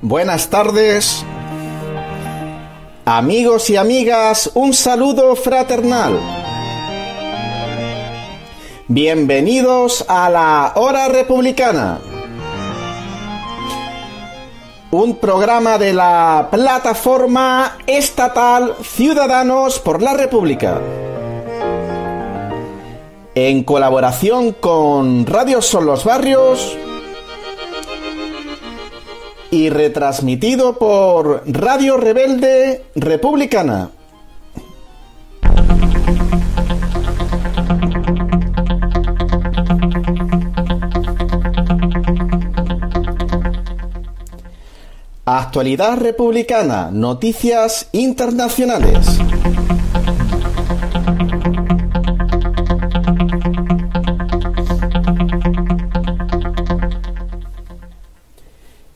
Buenas tardes. Amigos y amigas, un saludo fraternal. Bienvenidos a la Hora Republicana. Un programa de la plataforma estatal Ciudadanos por la República. En colaboración con Radio Son los Barrios y retransmitido por Radio Rebelde Republicana. Actualidad republicana, noticias internacionales.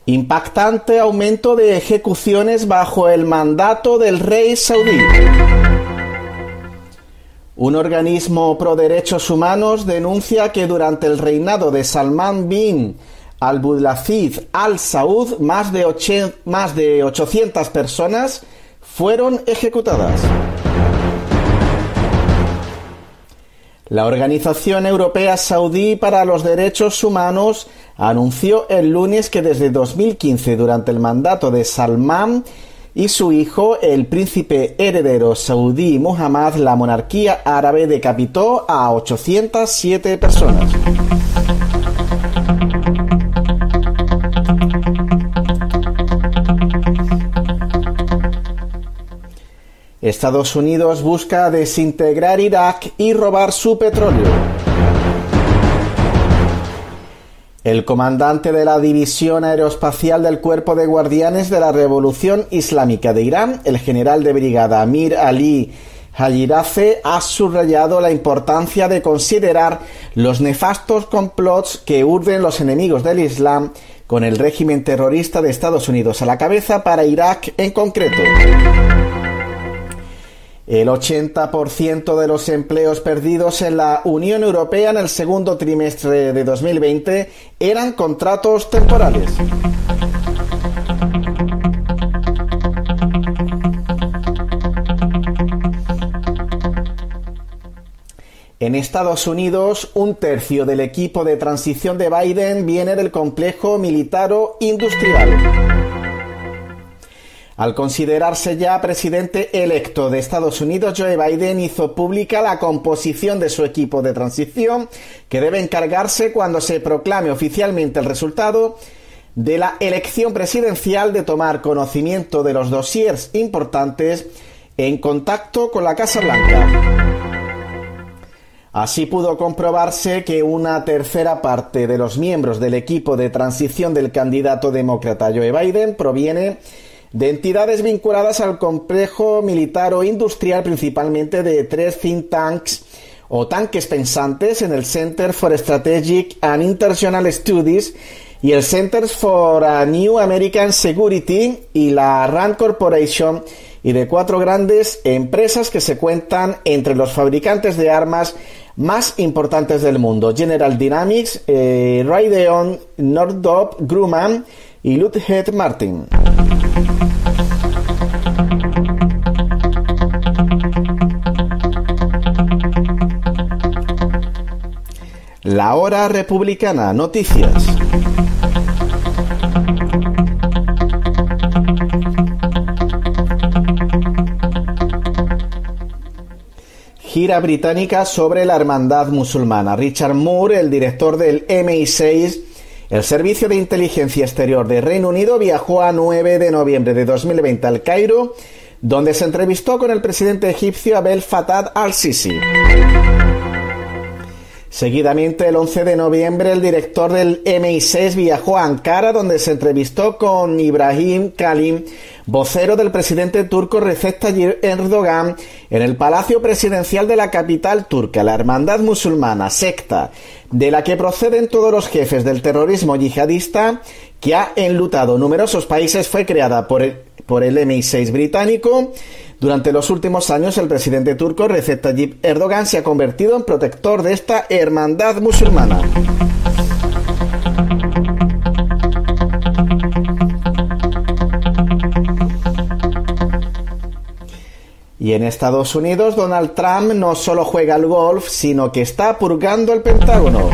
Impactante aumento de ejecuciones bajo el mandato del rey saudí. Un organismo pro derechos humanos denuncia que durante el reinado de Salman bin al-Budlaziz al-Saud más de, más de 800 personas fueron ejecutadas. La Organización Europea Saudí para los Derechos Humanos anunció el lunes que desde 2015, durante el mandato de Salman y su hijo, el príncipe heredero saudí Muhammad, la monarquía árabe decapitó a 807 personas. Estados Unidos busca desintegrar Irak y robar su petróleo. El comandante de la División Aeroespacial del Cuerpo de Guardianes de la Revolución Islámica de Irán, el general de brigada Amir Ali Hajirace, ha subrayado la importancia de considerar los nefastos complots que urden los enemigos del Islam con el régimen terrorista de Estados Unidos a la cabeza para Irak en concreto. El 80% de los empleos perdidos en la Unión Europea en el segundo trimestre de 2020 eran contratos temporales. En Estados Unidos, un tercio del equipo de transición de Biden viene del complejo militaro-industrial. Al considerarse ya presidente electo de Estados Unidos, Joe Biden hizo pública la composición de su equipo de transición, que debe encargarse cuando se proclame oficialmente el resultado de la elección presidencial de tomar conocimiento de los dossiers importantes en contacto con la Casa Blanca. Así pudo comprobarse que una tercera parte de los miembros del equipo de transición del candidato demócrata Joe Biden proviene de entidades vinculadas al complejo militar o industrial, principalmente de tres think tanks o tanques pensantes en el Center for Strategic and International Studies y el Center for New American Security y la RAND Corporation y de cuatro grandes empresas que se cuentan entre los fabricantes de armas más importantes del mundo, General Dynamics, eh, Raytheon, Northrop Grumman y Lockheed Martin. La hora republicana, noticias. Gira británica sobre la hermandad musulmana. Richard Moore, el director del MI6, el Servicio de Inteligencia Exterior de Reino Unido viajó a 9 de noviembre de 2020 al Cairo, donde se entrevistó con el presidente egipcio Abdel Fattah al-Sisi. Seguidamente, el 11 de noviembre, el director del MI6 viajó a Ankara, donde se entrevistó con Ibrahim Kalim, vocero del presidente turco Recep Tayyip Erdogan, en el Palacio Presidencial de la capital turca. La Hermandad Musulmana, secta de la que proceden todos los jefes del terrorismo yihadista que ha enlutado numerosos países, fue creada por el, por el MI6 británico Durante los últimos años, el presidente turco Recep Tayyip Erdogan se ha convertido en protector de esta hermandad musulmana. Y en Estados Unidos, Donald Trump no solo juega al golf, sino que está purgando el Pentágono.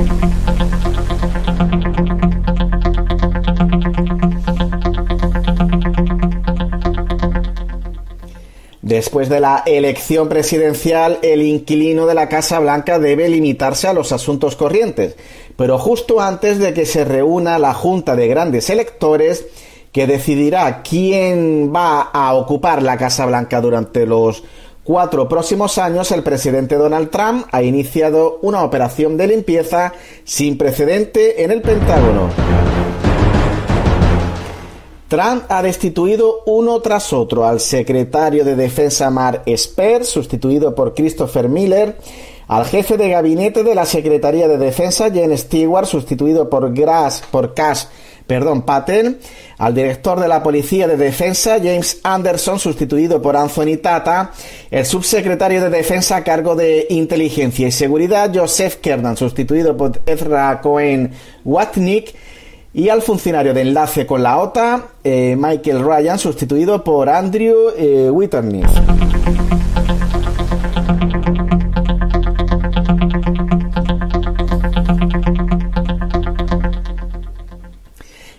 Después de la elección presidencial, el inquilino de la Casa Blanca debe limitarse a los asuntos corrientes, pero justo antes de que se reúna la Junta de Grandes Electores, que decidirá quién va a ocupar la Casa Blanca durante los cuatro próximos años, el presidente Donald Trump ha iniciado una operación de limpieza sin precedente en el Pentágono. Trump ha destituido uno tras otro al secretario de Defensa Mark Esper, sustituido por Christopher Miller, al jefe de gabinete de la Secretaría de Defensa, Jen Stewart, sustituido por, Grass, por Cash perdón, al director de la Policía de Defensa, James Anderson, sustituido por Anthony Tata, el subsecretario de Defensa a cargo de Inteligencia y Seguridad, Joseph Kernan, sustituido por Ezra Cohen Watnick, y al funcionario de enlace con la OTA, eh, Michael Ryan, sustituido por Andrew eh,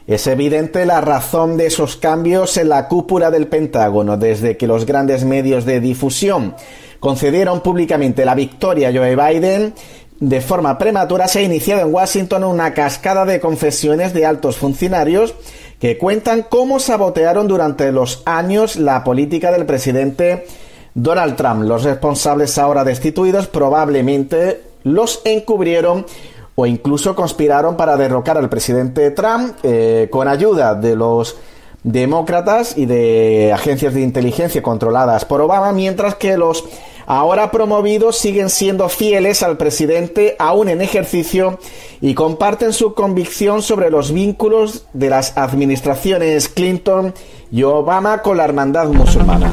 Es evidente la razón de esos cambios en la cúpula del Pentágono desde que los grandes medios de difusión concedieron públicamente la victoria a Joe Biden. De forma prematura se ha iniciado en Washington una cascada de confesiones de altos funcionarios que cuentan cómo sabotearon durante los años la política del presidente Donald Trump. Los responsables ahora destituidos probablemente los encubrieron o incluso conspiraron para derrocar al presidente Trump eh, con ayuda de los demócratas y de agencias de inteligencia controladas por Obama, mientras que los ahora promovidos siguen siendo fieles al presidente aún en ejercicio y comparten su convicción sobre los vínculos de las administraciones Clinton y Obama con la hermandad musulmana.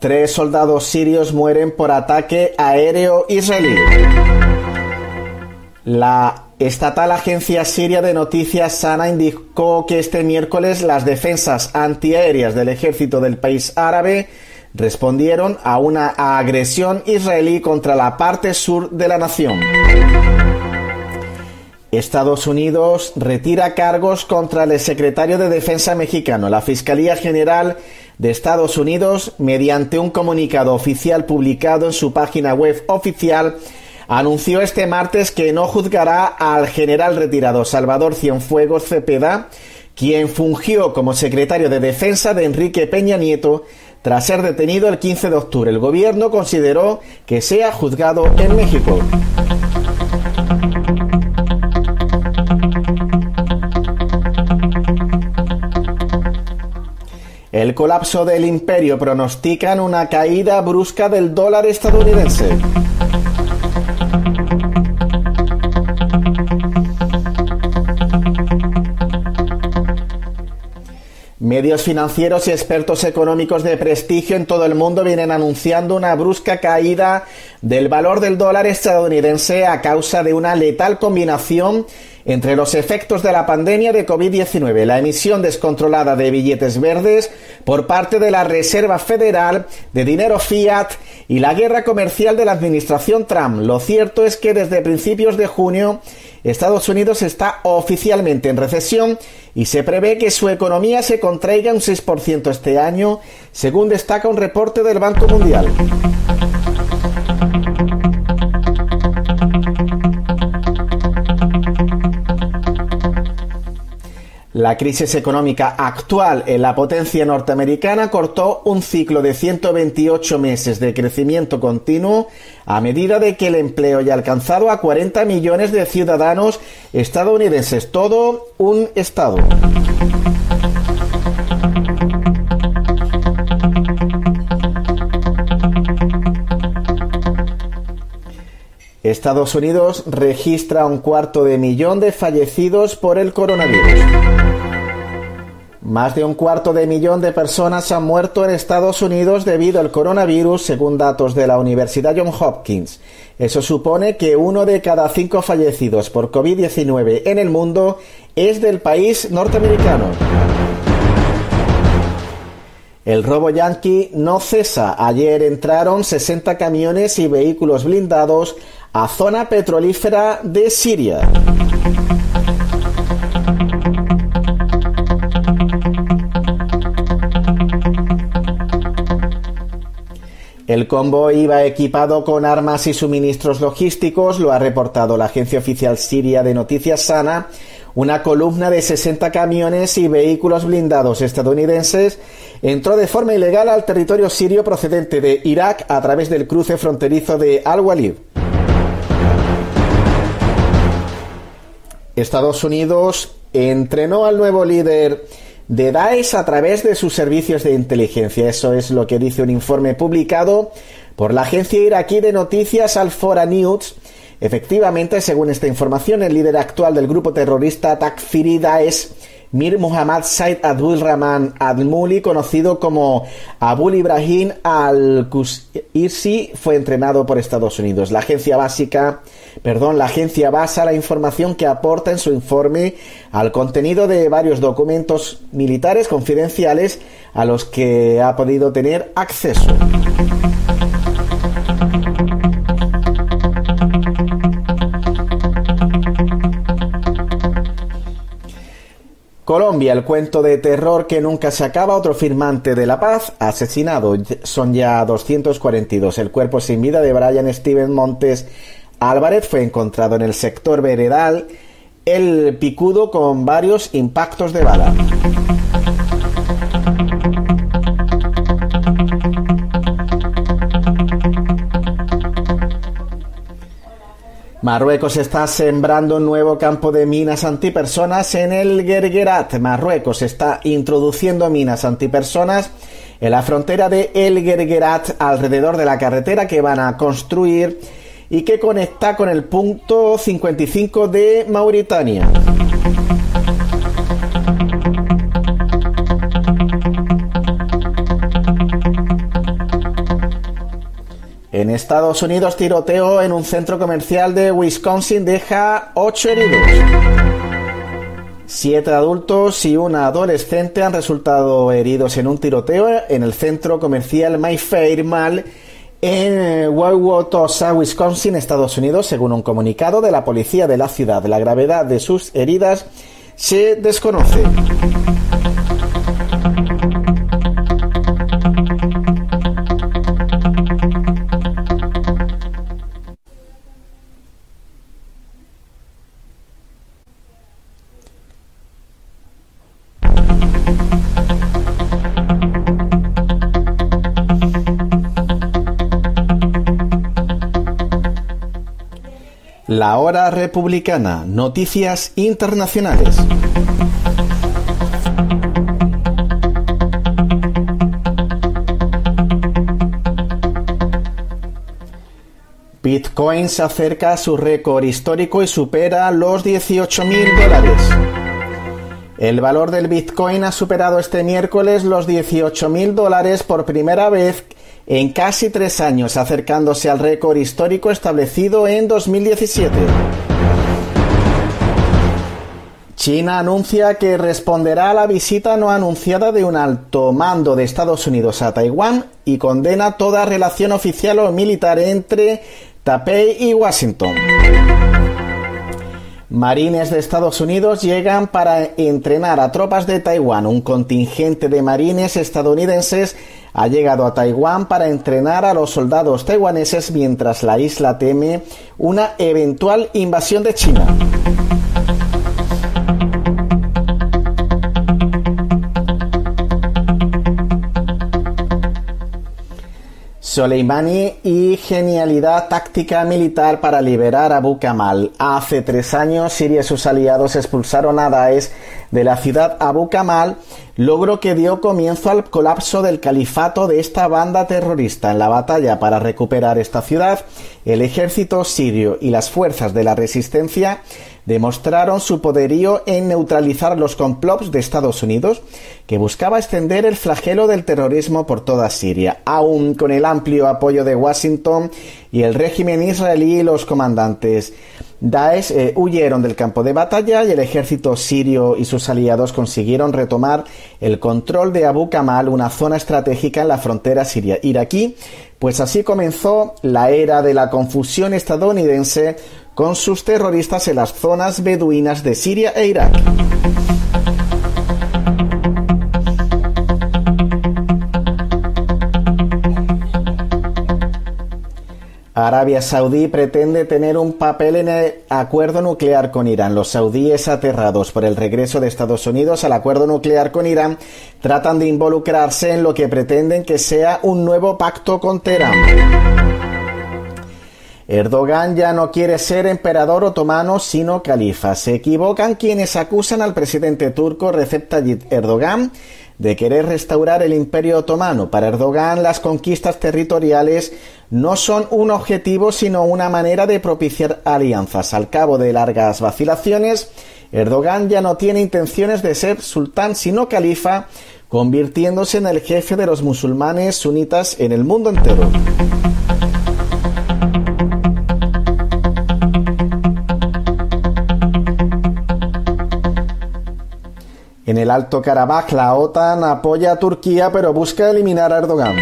Tres soldados sirios mueren por ataque aéreo israelí. La estatal agencia siria de noticias Sana indicó que este miércoles las defensas antiaéreas del ejército del país árabe respondieron a una agresión israelí contra la parte sur de la nación. Estados Unidos retira cargos contra el secretario de Defensa mexicano. La Fiscalía General de Estados Unidos, mediante un comunicado oficial publicado en su página web oficial, anunció este martes que no juzgará al general retirado Salvador Cienfuegos Cepeda, quien fungió como secretario de Defensa de Enrique Peña Nieto tras ser detenido el 15 de octubre. El gobierno consideró que sea juzgado en México. El colapso del imperio pronostican una caída brusca del dólar estadounidense. Medios financieros y expertos económicos de prestigio en todo el mundo vienen anunciando una brusca caída del valor del dólar estadounidense a causa de una letal combinación entre los efectos de la pandemia de COVID-19, la emisión descontrolada de billetes verdes por parte de la Reserva Federal de dinero fiat y la guerra comercial de la administración Trump. Lo cierto es que desde principios de junio Estados Unidos está oficialmente en recesión y se prevé que su economía se contraiga un 6% este año, según destaca un reporte del Banco Mundial. La crisis económica actual en la potencia norteamericana cortó un ciclo de 128 meses de crecimiento continuo a medida de que el empleo ya alcanzado a 40 millones de ciudadanos estadounidenses, todo un estado. Estados Unidos registra un cuarto de millón de fallecidos por el coronavirus. Más de un cuarto de millón de personas han muerto en Estados Unidos debido al coronavirus, según datos de la Universidad Johns Hopkins. Eso supone que uno de cada cinco fallecidos por COVID-19 en el mundo es del país norteamericano. El robo yanqui no cesa. Ayer entraron 60 camiones y vehículos blindados a zona petrolífera de Siria. El convoy iba equipado con armas y suministros logísticos, lo ha reportado la agencia oficial siria de noticias Sana. Una columna de 60 camiones y vehículos blindados estadounidenses entró de forma ilegal al territorio sirio procedente de Irak a través del cruce fronterizo de Al-Walid. Estados Unidos entrenó al nuevo líder de Daesh a través de sus servicios de inteligencia. Eso es lo que dice un informe publicado por la agencia iraquí de noticias Al-Fora News. Efectivamente, según esta información, el líder actual del grupo terrorista Takfiri Daesh Mir Muhammad Said Abdul Rahman Al-Muli, conocido como Abul Ibrahim Al-Qusirsi, fue entrenado por Estados Unidos. La agencia básica, perdón, la agencia basa la información que aporta en su informe al contenido de varios documentos militares confidenciales a los que ha podido tener acceso. Colombia, el cuento de terror que nunca se acaba, otro firmante de la paz, asesinado. Son ya 242. El cuerpo sin vida de Brian Steven Montes Álvarez fue encontrado en el sector veredal, el picudo con varios impactos de bala. Marruecos está sembrando un nuevo campo de minas antipersonas en el Gergerat. Marruecos está introduciendo minas antipersonas en la frontera de El Gergerat alrededor de la carretera que van a construir y que conecta con el punto 55 de Mauritania. En Estados Unidos, tiroteo en un centro comercial de Wisconsin deja ocho heridos. Siete adultos y una adolescente han resultado heridos en un tiroteo en el centro comercial Mayfair Mall en Wauwatosa, Wisconsin, Estados Unidos, según un comunicado de la policía de la ciudad. La gravedad de sus heridas se desconoce. La hora republicana. Noticias internacionales. Bitcoin se acerca a su récord histórico y supera los 18.000 dólares. El valor del Bitcoin ha superado este miércoles los 18.000 dólares por primera vez en casi tres años, acercándose al récord histórico establecido en 2017. China anuncia que responderá a la visita no anunciada de un alto mando de Estados Unidos a Taiwán y condena toda relación oficial o militar entre Taipei y Washington. Marines de Estados Unidos llegan para entrenar a tropas de Taiwán. Un contingente de marines estadounidenses ha llegado a Taiwán para entrenar a los soldados taiwaneses mientras la isla teme una eventual invasión de China. Soleimani y genialidad táctica militar para liberar a Abu Kamal. Hace tres años Siria y sus aliados expulsaron a Daesh de la ciudad Abu Kamal, logro que dio comienzo al colapso del califato de esta banda terrorista. En la batalla para recuperar esta ciudad, el ejército sirio y las fuerzas de la resistencia demostraron su poderío en neutralizar los complots de Estados Unidos, que buscaba extender el flagelo del terrorismo por toda Siria, aun con el amplio apoyo de Washington y el régimen israelí y los comandantes. Daesh eh, huyeron del campo de batalla y el ejército sirio y sus aliados consiguieron retomar el control de Abu Kamal, una zona estratégica en la frontera siria-iraquí, pues así comenzó la era de la confusión estadounidense con sus terroristas en las zonas beduinas de Siria e Irak. Arabia Saudí pretende tener un papel en el acuerdo nuclear con Irán. Los saudíes aterrados por el regreso de Estados Unidos al acuerdo nuclear con Irán tratan de involucrarse en lo que pretenden que sea un nuevo pacto con Teherán. Erdogan ya no quiere ser emperador otomano sino califa. Se equivocan quienes acusan al presidente turco Recep Tayyip Erdogan de querer restaurar el imperio otomano. Para Erdogan las conquistas territoriales no son un objetivo sino una manera de propiciar alianzas. Al cabo de largas vacilaciones, Erdogan ya no tiene intenciones de ser sultán sino califa, convirtiéndose en el jefe de los musulmanes sunitas en el mundo entero. En el Alto Karabaj, la OTAN apoya a Turquía pero busca eliminar a Erdogan.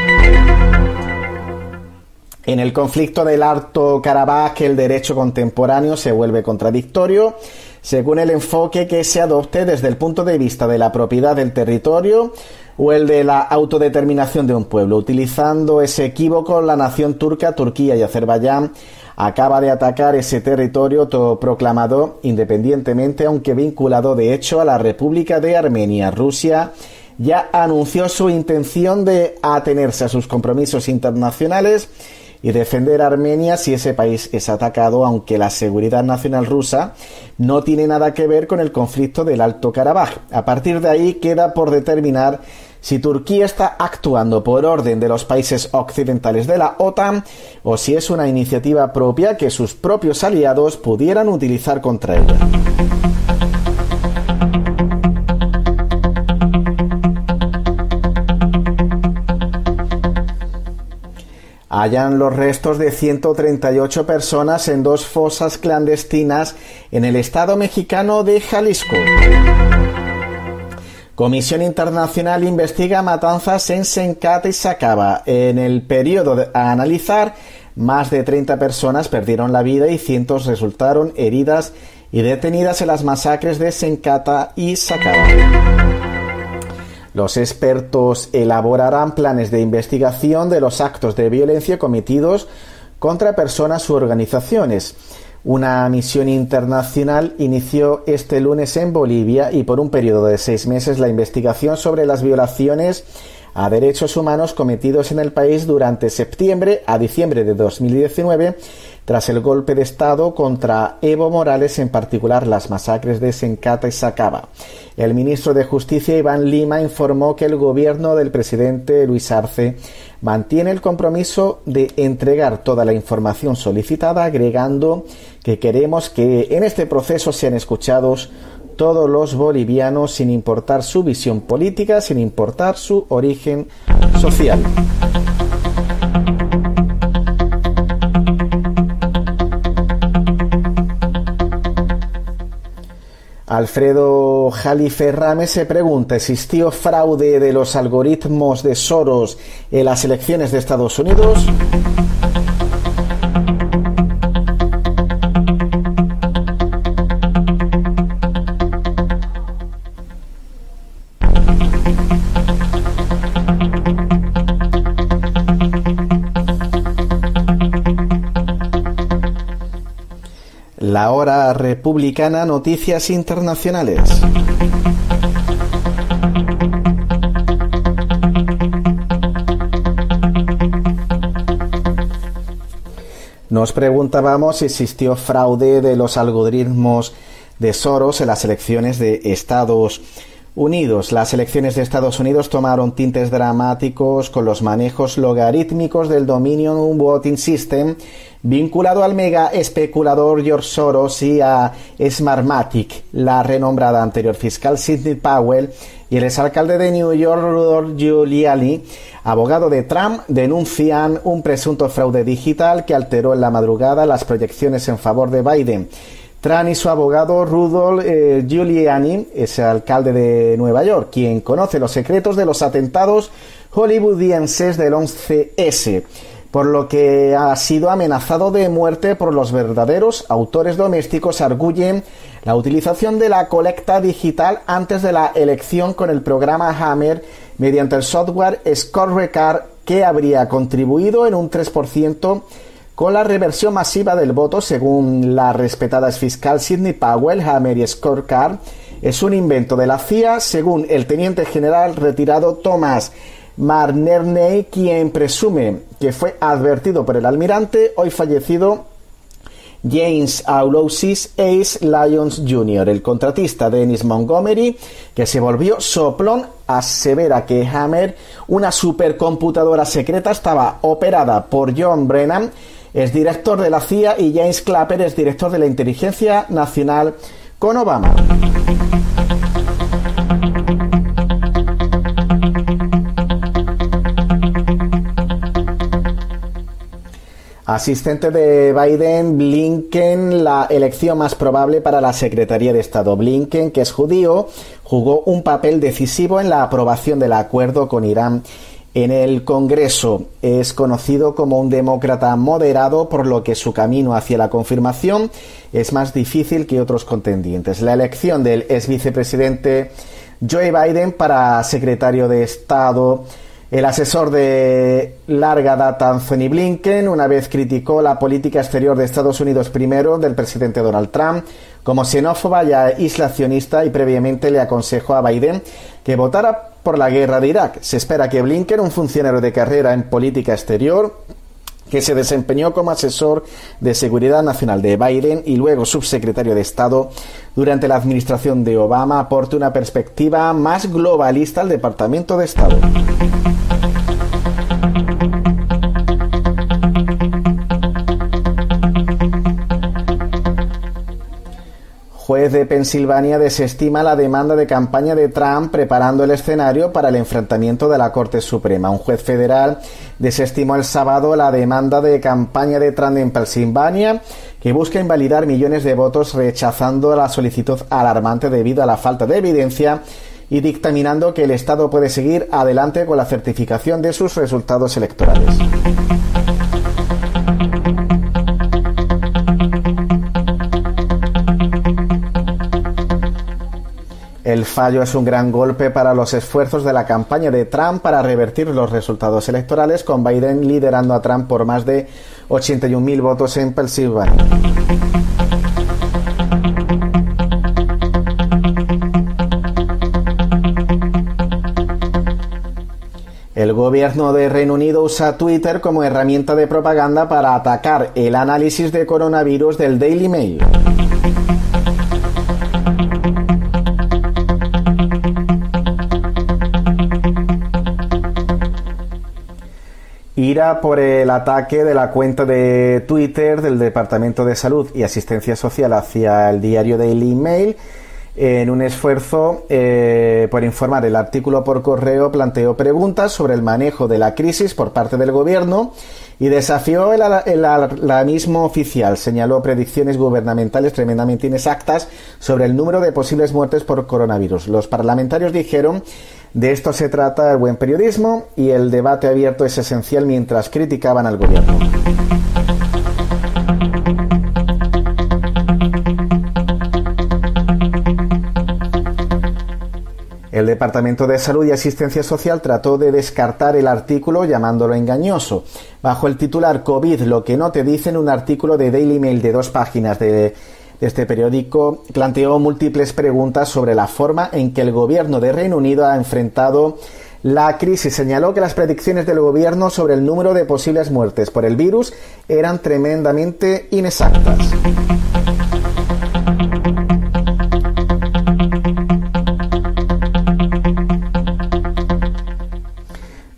En el conflicto del Alto Karabaj, el derecho contemporáneo se vuelve contradictorio según el enfoque que se adopte desde el punto de vista de la propiedad del territorio o el de la autodeterminación de un pueblo. Utilizando ese equívoco, la nación turca, Turquía y Azerbaiyán acaba de atacar ese territorio proclamado independientemente, aunque vinculado de hecho a la República de Armenia. Rusia ya anunció su intención de atenerse a sus compromisos internacionales y defender a Armenia si ese país es atacado, aunque la seguridad nacional rusa no tiene nada que ver con el conflicto del Alto Karabaj. A partir de ahí queda por determinar si Turquía está actuando por orden de los países occidentales de la OTAN o si es una iniciativa propia que sus propios aliados pudieran utilizar contra ella. hallan los restos de 138 personas en dos fosas clandestinas en el estado mexicano de Jalisco. Comisión Internacional investiga matanzas en Sencata y Sacaba. En el periodo a analizar, más de 30 personas perdieron la vida y cientos resultaron heridas y detenidas en las masacres de Sencata y Sacaba. Los expertos elaborarán planes de investigación de los actos de violencia cometidos contra personas u organizaciones. Una misión internacional inició este lunes en Bolivia y por un periodo de seis meses la investigación sobre las violaciones a derechos humanos cometidos en el país durante septiembre a diciembre de 2019 tras el golpe de Estado contra Evo Morales, en particular las masacres de Sencata y Sacaba. El ministro de Justicia, Iván Lima, informó que el gobierno del presidente Luis Arce mantiene el compromiso de entregar toda la información solicitada, agregando que queremos que en este proceso sean escuchados todos los bolivianos sin importar su visión política, sin importar su origen social. Alfredo Jalife se pregunta, ¿existió fraude de los algoritmos de Soros en las elecciones de Estados Unidos? La Hora Republicana Noticias Internacionales. Nos preguntábamos si existió fraude de los algoritmos de Soros en las elecciones de Estados Unidos las elecciones de Estados Unidos tomaron tintes dramáticos con los manejos logarítmicos del Dominion Voting System vinculado al mega especulador George Soros y a Smartmatic, la renombrada anterior fiscal Sidney Powell y el exalcalde de New York Rudolph Giuliani, abogado de Trump, denuncian un presunto fraude digital que alteró en la madrugada las proyecciones en favor de Biden. Tran y su abogado Rudolph eh, Giuliani es alcalde de Nueva York, quien conoce los secretos de los atentados hollywoodienses del 11S, por lo que ha sido amenazado de muerte por los verdaderos autores domésticos, arguyen la utilización de la colecta digital antes de la elección con el programa Hammer mediante el software Scorecard que habría contribuido en un 3% con la reversión masiva del voto, según la respetada fiscal Sidney Powell, Hammer y Scorecard, es un invento de la CIA, según el teniente general retirado Thomas Marnerney, quien presume que fue advertido por el almirante, hoy fallecido James Aulosis Ace Lyons Jr., el contratista Dennis Montgomery, que se volvió soplón, asevera que Hammer, una supercomputadora secreta, estaba operada por John Brennan, es director de la CIA, y James Clapper es director de la Inteligencia Nacional con Obama. Asistente de Biden, Blinken, la elección más probable para la Secretaría de Estado. Blinken, que es judío, jugó un papel decisivo en la aprobación del acuerdo con Irán en el Congreso es conocido como un demócrata moderado, por lo que su camino hacia la confirmación es más difícil que otros contendientes. La elección del ex vicepresidente Joe Biden para secretario de Estado el asesor de larga data Anthony Blinken una vez criticó la política exterior de Estados Unidos primero del presidente Donald Trump como xenófoba y aislacionista y previamente le aconsejó a Biden que votara por la guerra de Irak. Se espera que Blinken, un funcionario de carrera en política exterior, que se desempeñó como asesor de seguridad nacional de Biden y luego subsecretario de Estado durante la administración de Obama, aporte una perspectiva más globalista al Departamento de Estado. Juez de Pensilvania desestima la demanda de campaña de Trump preparando el escenario para el enfrentamiento de la Corte Suprema. Un juez federal desestimó el sábado la demanda de campaña de Trump en Pensilvania que busca invalidar millones de votos rechazando la solicitud alarmante debido a la falta de evidencia y dictaminando que el Estado puede seguir adelante con la certificación de sus resultados electorales. El fallo es un gran golpe para los esfuerzos de la campaña de Trump para revertir los resultados electorales, con Biden liderando a Trump por más de 81.000 votos en Pensilvania. El gobierno de Reino Unido usa Twitter como herramienta de propaganda para atacar el análisis de coronavirus del Daily Mail. Ira por el ataque de la cuenta de Twitter del Departamento de Salud y Asistencia Social hacia el diario Daily Mail en un esfuerzo eh, por informar. El artículo por correo planteó preguntas sobre el manejo de la crisis por parte del gobierno y desafió el, el alarmismo oficial. Señaló predicciones gubernamentales tremendamente inexactas sobre el número de posibles muertes por coronavirus. Los parlamentarios dijeron de esto se trata el buen periodismo y el debate abierto es esencial mientras criticaban al gobierno. El Departamento de Salud y Asistencia Social trató de descartar el artículo llamándolo engañoso. Bajo el titular COVID, lo que no te dicen, un artículo de Daily Mail de dos páginas de este periódico planteó múltiples preguntas sobre la forma en que el gobierno de Reino Unido ha enfrentado la crisis. Señaló que las predicciones del gobierno sobre el número de posibles muertes por el virus eran tremendamente inexactas.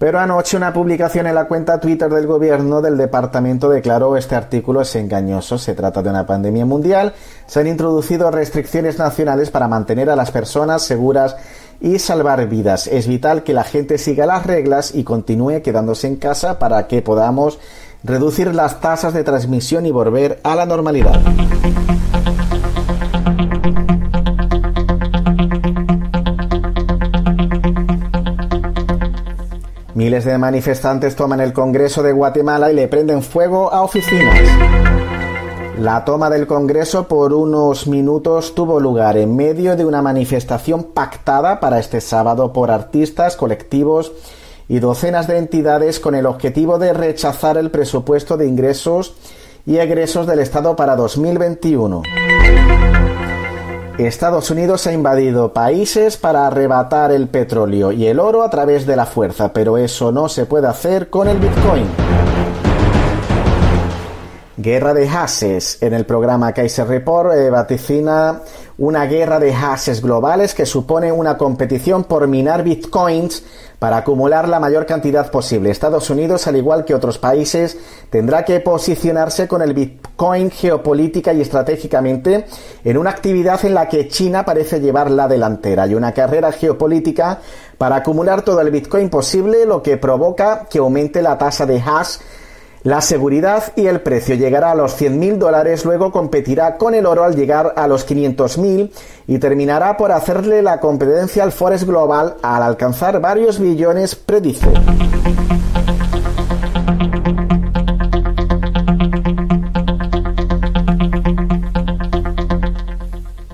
Pero anoche una publicación en la cuenta Twitter del gobierno del departamento declaró este artículo es engañoso. Se trata de una pandemia mundial. Se han introducido restricciones nacionales para mantener a las personas seguras y salvar vidas. Es vital que la gente siga las reglas y continúe quedándose en casa para que podamos reducir las tasas de transmisión y volver a la normalidad. Miles de manifestantes toman el Congreso de Guatemala y le prenden fuego a oficinas. La toma del Congreso por unos minutos tuvo lugar en medio de una manifestación pactada para este sábado por artistas, colectivos y docenas de entidades con el objetivo de rechazar el presupuesto de ingresos y egresos del Estado para 2021. Estados Unidos ha invadido países para arrebatar el petróleo y el oro a través de la fuerza, pero eso no se puede hacer con el Bitcoin. Guerra de hashes. En el programa Kaiser Report eh, vaticina una guerra de hashes globales que supone una competición por minar bitcoins para acumular la mayor cantidad posible. Estados Unidos, al igual que otros países, tendrá que posicionarse con el bitcoin geopolítica y estratégicamente en una actividad en la que China parece llevar la delantera y una carrera geopolítica para acumular todo el bitcoin posible, lo que provoca que aumente la tasa de hash la seguridad y el precio llegará a los 100.000 dólares, luego competirá con el oro al llegar a los 500.000 y terminará por hacerle la competencia al Forex Global al alcanzar varios billones, predice.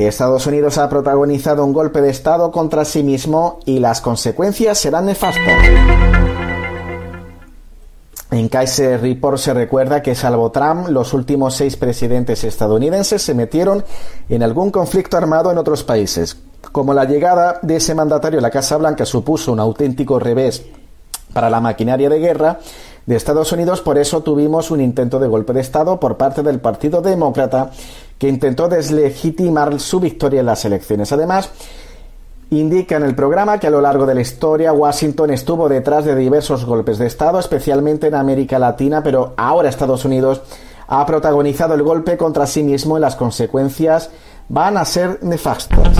Estados Unidos ha protagonizado un golpe de Estado contra sí mismo y las consecuencias serán nefastas. En Kaiser Report se recuerda que salvo Trump, los últimos seis presidentes estadounidenses se metieron en algún conflicto armado en otros países. Como la llegada de ese mandatario a la Casa Blanca supuso un auténtico revés para la maquinaria de guerra de Estados Unidos, por eso tuvimos un intento de golpe de Estado por parte del Partido Demócrata que intentó deslegitimar su victoria en las elecciones. Además, Indica en el programa que a lo largo de la historia Washington estuvo detrás de diversos golpes de Estado, especialmente en América Latina, pero ahora Estados Unidos ha protagonizado el golpe contra sí mismo y las consecuencias van a ser nefastas.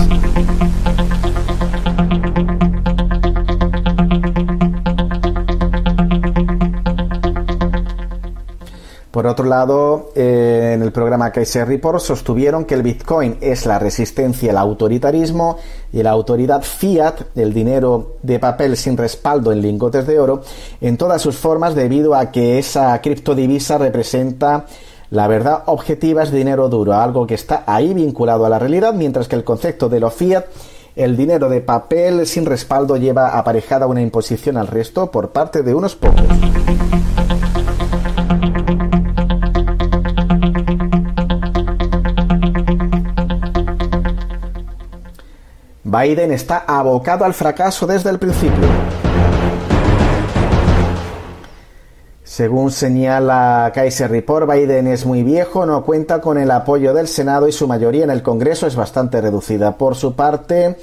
Por otro lado, eh, en el programa Kaiser Report sostuvieron que el Bitcoin es la resistencia al autoritarismo y la autoridad fiat, el dinero de papel sin respaldo en lingotes de oro, en todas sus formas debido a que esa criptodivisa representa la verdad objetiva es dinero duro, algo que está ahí vinculado a la realidad, mientras que el concepto de lo fiat el dinero de papel sin respaldo lleva aparejada una imposición al resto por parte de unos pocos. Biden está abocado al fracaso desde el principio. Según señala Kaiser Report, Biden es muy viejo, no cuenta con el apoyo del Senado y su mayoría en el Congreso es bastante reducida. Por su parte,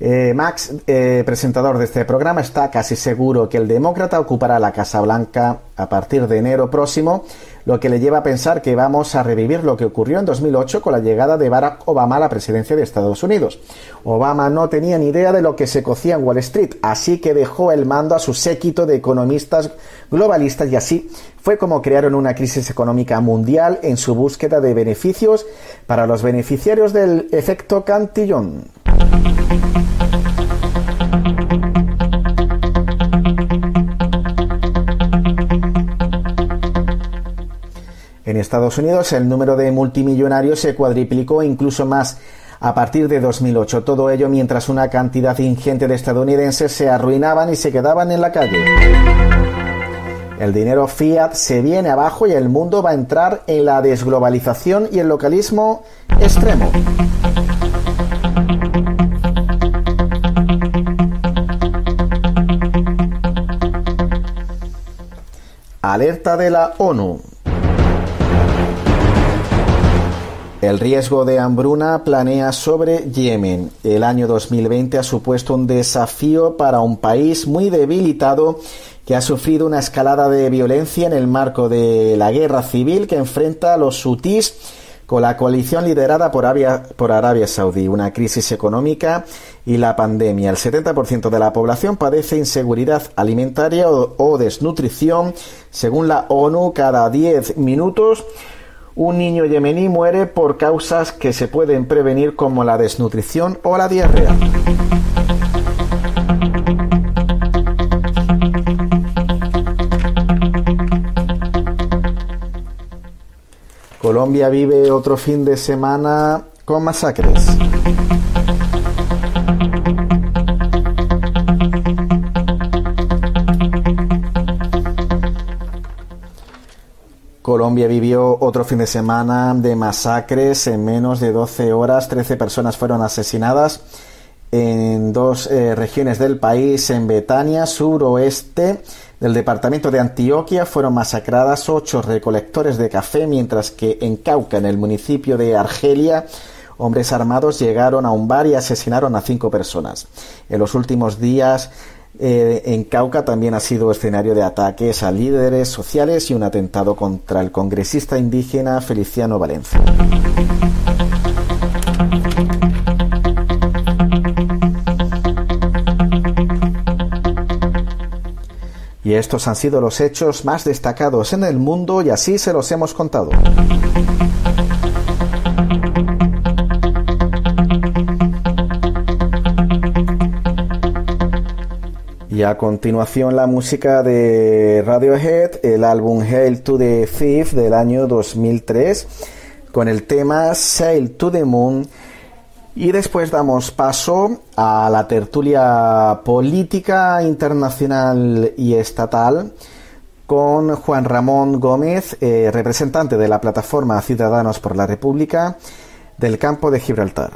eh, Max, eh, presentador de este programa, está casi seguro que el demócrata ocupará la Casa Blanca a partir de enero próximo, lo que le lleva a pensar que vamos a revivir lo que ocurrió en 2008 con la llegada de Barack Obama a la presidencia de Estados Unidos. Obama no tenía ni idea de lo que se cocía en Wall Street, así que dejó el mando a su séquito de economistas globalistas y así fue como crearon una crisis económica mundial en su búsqueda de beneficios para los beneficiarios del efecto Cantillon. En Estados Unidos el número de multimillonarios se cuadriplicó incluso más a partir de 2008. Todo ello mientras una cantidad ingente de estadounidenses se arruinaban y se quedaban en la calle. El dinero fiat se viene abajo y el mundo va a entrar en la desglobalización y el localismo extremo. Alerta de la ONU. El riesgo de hambruna planea sobre Yemen. El año 2020 ha supuesto un desafío para un país muy debilitado que ha sufrido una escalada de violencia en el marco de la guerra civil que enfrenta a los hutíes con la coalición liderada por Arabia, Saudí, una crisis económica y la pandemia. El 70% de la población padece inseguridad alimentaria o, o desnutrición. Según la ONU, cada 10 minutos un niño yemení muere por causas que se pueden prevenir como la desnutrición o la diarrea. Colombia vive otro fin de semana con masacres. Colombia vivió otro fin de semana de masacres. En menos de 12 horas, 13 personas fueron asesinadas en dos eh, regiones del país. En Betania, suroeste del departamento de Antioquia, fueron masacradas ocho recolectores de café, mientras que en Cauca, en el municipio de Argelia, hombres armados llegaron a un bar y asesinaron a cinco personas. En los últimos días, eh, en Cauca también ha sido escenario de ataques a líderes sociales y un atentado contra el congresista indígena Feliciano Valencia. Y estos han sido los hechos más destacados en el mundo y así se los hemos contado. A continuación la música de Radiohead, el álbum Hail to the Thief del año 2003, con el tema Sail to the Moon. Y después damos paso a la tertulia política internacional y estatal con Juan Ramón Gómez, eh, representante de la plataforma Ciudadanos por la República del campo de Gibraltar.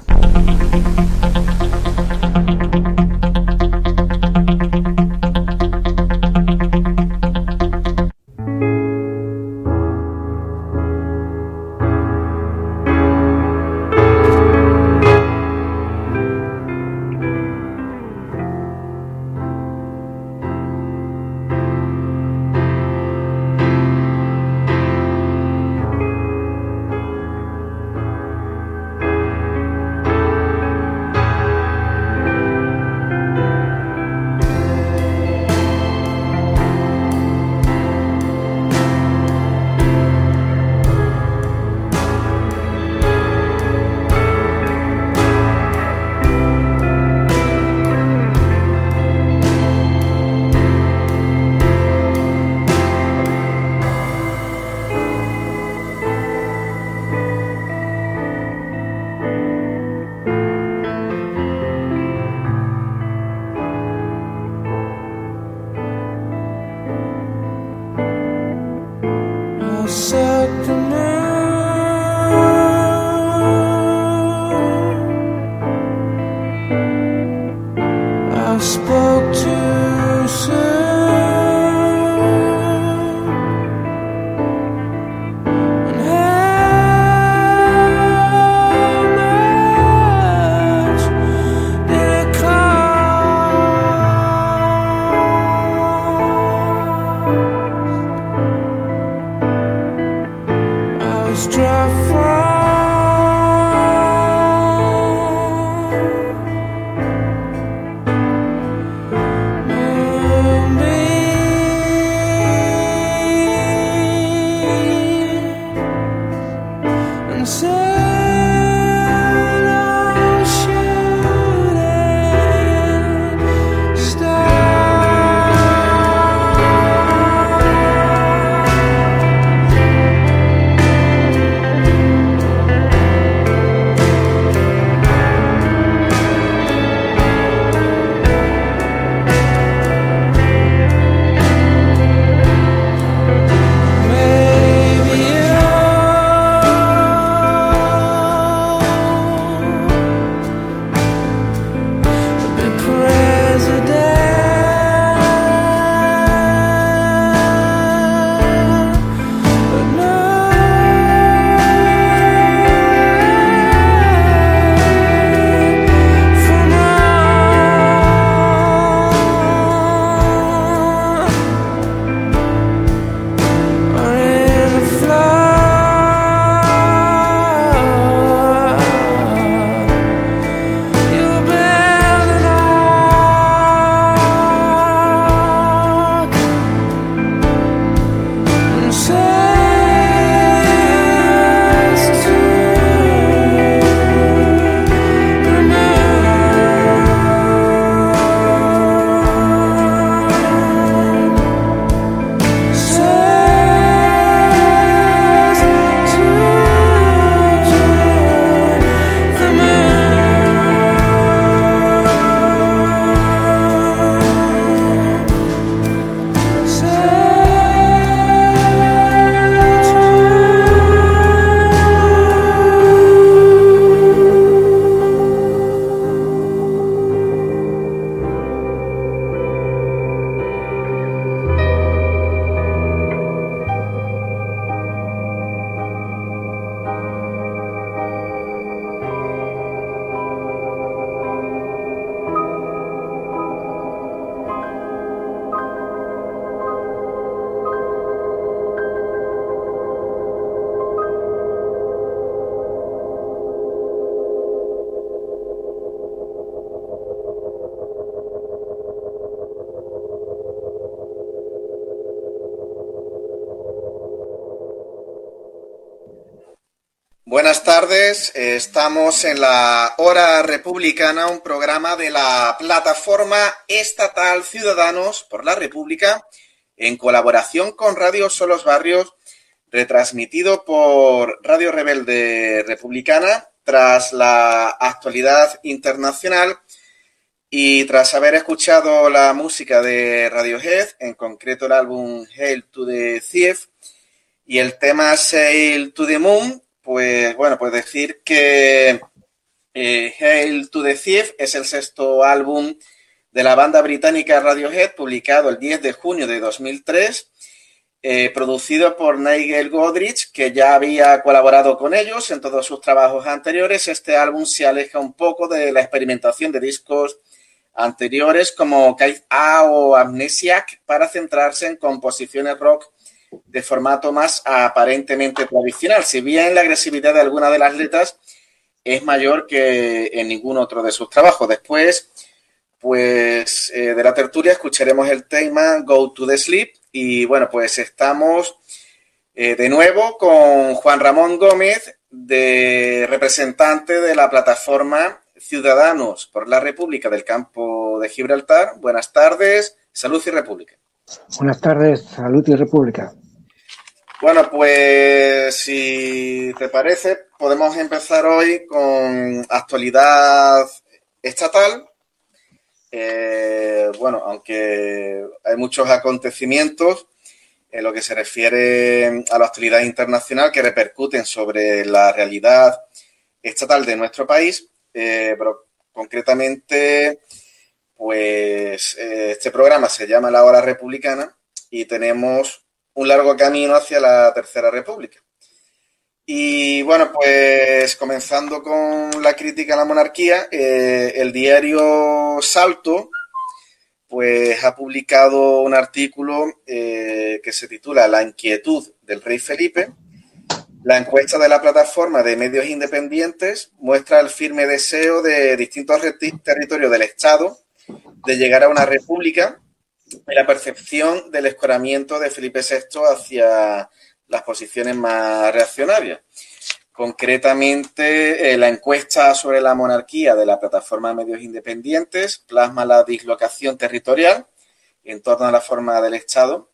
Tardes, estamos en la Hora Republicana, un programa de la plataforma estatal Ciudadanos por la República, en colaboración con Radio Solos Barrios, retransmitido por Radio Rebelde Republicana, tras la actualidad internacional y tras haber escuchado la música de Radiohead, en concreto el álbum Hail to the Thief y el tema Sail to the Moon, pues bueno, pues decir que eh, Hail to the Thief es el sexto álbum de la banda británica Radiohead, publicado el 10 de junio de 2003, eh, producido por Nigel Godrich, que ya había colaborado con ellos en todos sus trabajos anteriores. Este álbum se aleja un poco de la experimentación de discos anteriores como Kite A o Amnesiac para centrarse en composiciones rock de formato más aparentemente tradicional, si bien la agresividad de algunas de las letras es mayor que en ningún otro de sus trabajos. Después, pues eh, de la tertulia escucharemos el tema Go to the Sleep y bueno, pues estamos eh, de nuevo con Juan Ramón Gómez, de representante de la plataforma Ciudadanos por la República del Campo de Gibraltar. Buenas tardes, salud y república. Buenas tardes, salud y república. Bueno, pues si te parece, podemos empezar hoy con actualidad estatal. Eh, bueno, aunque hay muchos acontecimientos en lo que se refiere a la actualidad internacional que repercuten sobre la realidad estatal de nuestro país, eh, pero concretamente, pues eh, este programa se llama La Hora Republicana y tenemos un largo camino hacia la Tercera República. Y bueno, pues comenzando con la crítica a la monarquía, eh, el diario Salto pues ha publicado un artículo eh, que se titula La inquietud del rey Felipe. La encuesta de la plataforma de medios independientes muestra el firme deseo de distintos territorios del Estado de llegar a una república la percepción del escoramiento de Felipe VI hacia las posiciones más reaccionarias. Concretamente, eh, la encuesta sobre la monarquía de la plataforma de medios independientes plasma la dislocación territorial en torno a la forma del Estado.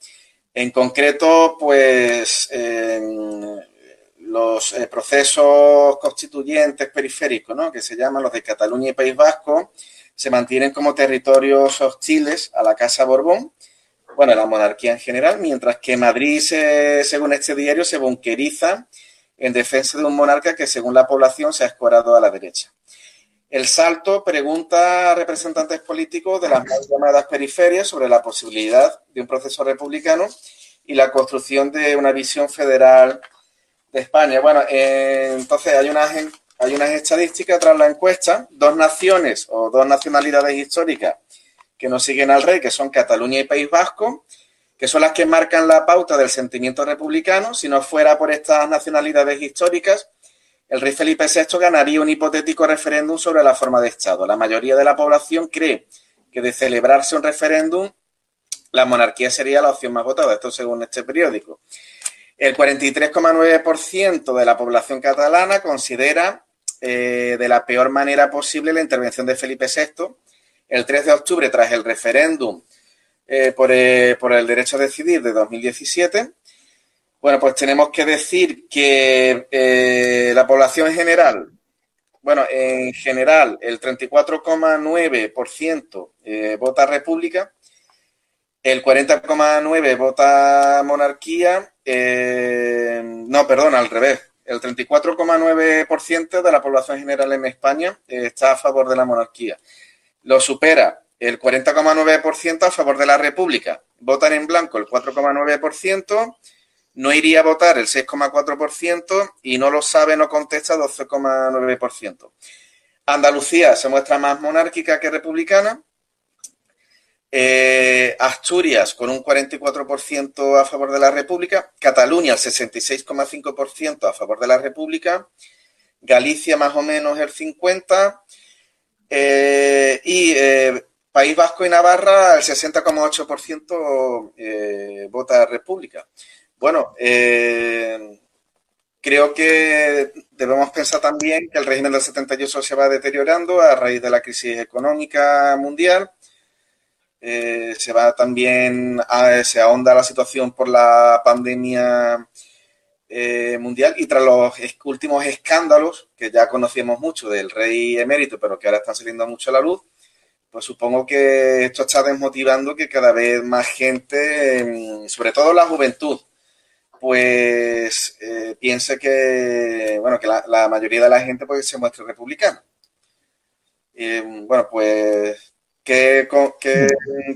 En concreto, pues los eh, procesos constituyentes periféricos, ¿no? que se llaman los de Cataluña y País Vasco, se mantienen como territorios hostiles a la Casa Borbón, bueno, a la monarquía en general, mientras que Madrid, según este diario, se bunqueriza en defensa de un monarca que, según la población, se ha escorado a la derecha. El Salto pregunta a representantes políticos de las más llamadas periferias sobre la posibilidad de un proceso republicano y la construcción de una visión federal de España. Bueno, eh, entonces hay unas hay unas estadísticas tras la encuesta, dos naciones o dos nacionalidades históricas que nos siguen al rey, que son Cataluña y País Vasco, que son las que marcan la pauta del sentimiento republicano. Si no fuera por estas nacionalidades históricas, el rey Felipe VI ganaría un hipotético referéndum sobre la forma de Estado. La mayoría de la población cree que de celebrarse un referéndum, la monarquía sería la opción más votada, esto según este periódico. El 43,9% de la población catalana considera eh, de la peor manera posible la intervención de Felipe VI. El 3 de octubre, tras el referéndum eh, eh, por, el derecho a decidir de 2017, bueno, pues tenemos que decir que la población en general, bueno, en general el 34,9% vota República, el 40,9% vota monarquía, no, perdón, al revés, el 34,9% de la población general en España eh, está a favor de la monarquía. Lo supera el 40,9% a favor de la República. Votan en blanco el 4,9%, no iría a votar el 6,4% y no lo sabe, no contesta 12,9%. Andalucía se muestra más monárquica que republicana eh, Asturias con un 44% a favor de la República, Cataluña el 66,5% a favor de la República, Galicia más o menos el 50% eh, y eh, País Vasco y Navarra el 60,8% vota República. Bueno, creo que debemos pensar también que el régimen del 78 se va deteriorando a raíz de la crisis económica mundial. Eh, se va también, a, se ahonda la situación por la pandemia eh, mundial y tras los últimos escándalos que ya conocíamos mucho del rey emérito, pero que ahora están saliendo mucho a la luz, pues supongo que esto está desmotivando que cada vez más gente, sobre todo la juventud, pues eh, piense que, bueno, que la, mayoría de la gente pues, se muestre republicana. bueno, pues, ¿qué, ¿qué,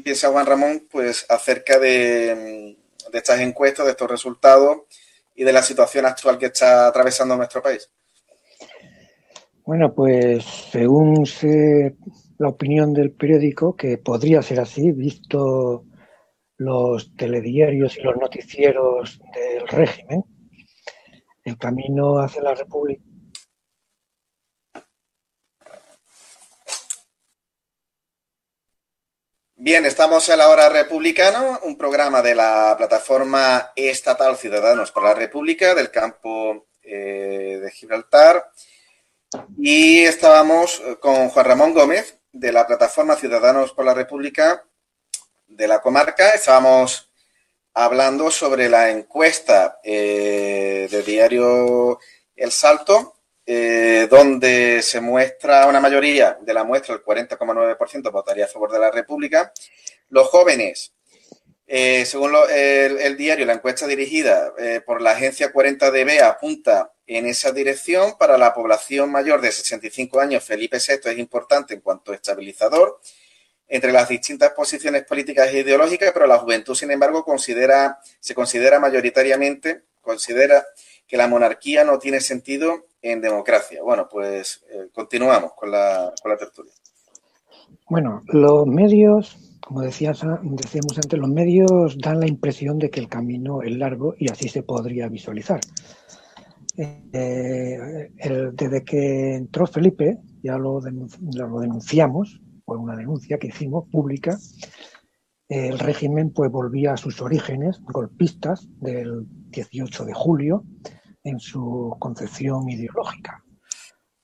piensa Juan Ramón pues, acerca de, de estas encuestas, de estos resultados y de la situación actual que está atravesando nuestro país? Bueno, pues según se la opinión del periódico que podría ser así, visto los telediarios y los noticieros del régimen. El camino hacia la República. Bien, estamos en la hora republicana, un programa de la plataforma estatal Ciudadanos por la República del campo eh, de Gibraltar. Y estábamos con Juan Ramón Gómez, de la plataforma Ciudadanos por la República de la comarca. Estábamos hablando sobre la encuesta eh, de diario El Salto, eh, donde se muestra una mayoría de la muestra, el 40,9% votaría a favor de la República. Los jóvenes, eh, según el, diario, la encuesta dirigida por la agencia 40DB apunta en esa dirección. Para la población mayor de 65 años, Felipe VI es importante en cuanto estabilizador entre las distintas posiciones políticas e ideológicas, pero la juventud, sin embargo, considera, se considera mayoritariamente, considera que la monarquía no tiene sentido en democracia. Bueno, pues eh, continuamos con la, con la tertulia. Bueno, los medios, como decías, decíamos antes, los medios dan la impresión de que el camino es largo y así se podría visualizar. Eh, desde que entró Felipe, ya lo, lo, denunciamos, fue una denuncia que hicimos pública, el régimen pues volvía a sus orígenes golpistas del 18 de julio en su concepción ideológica.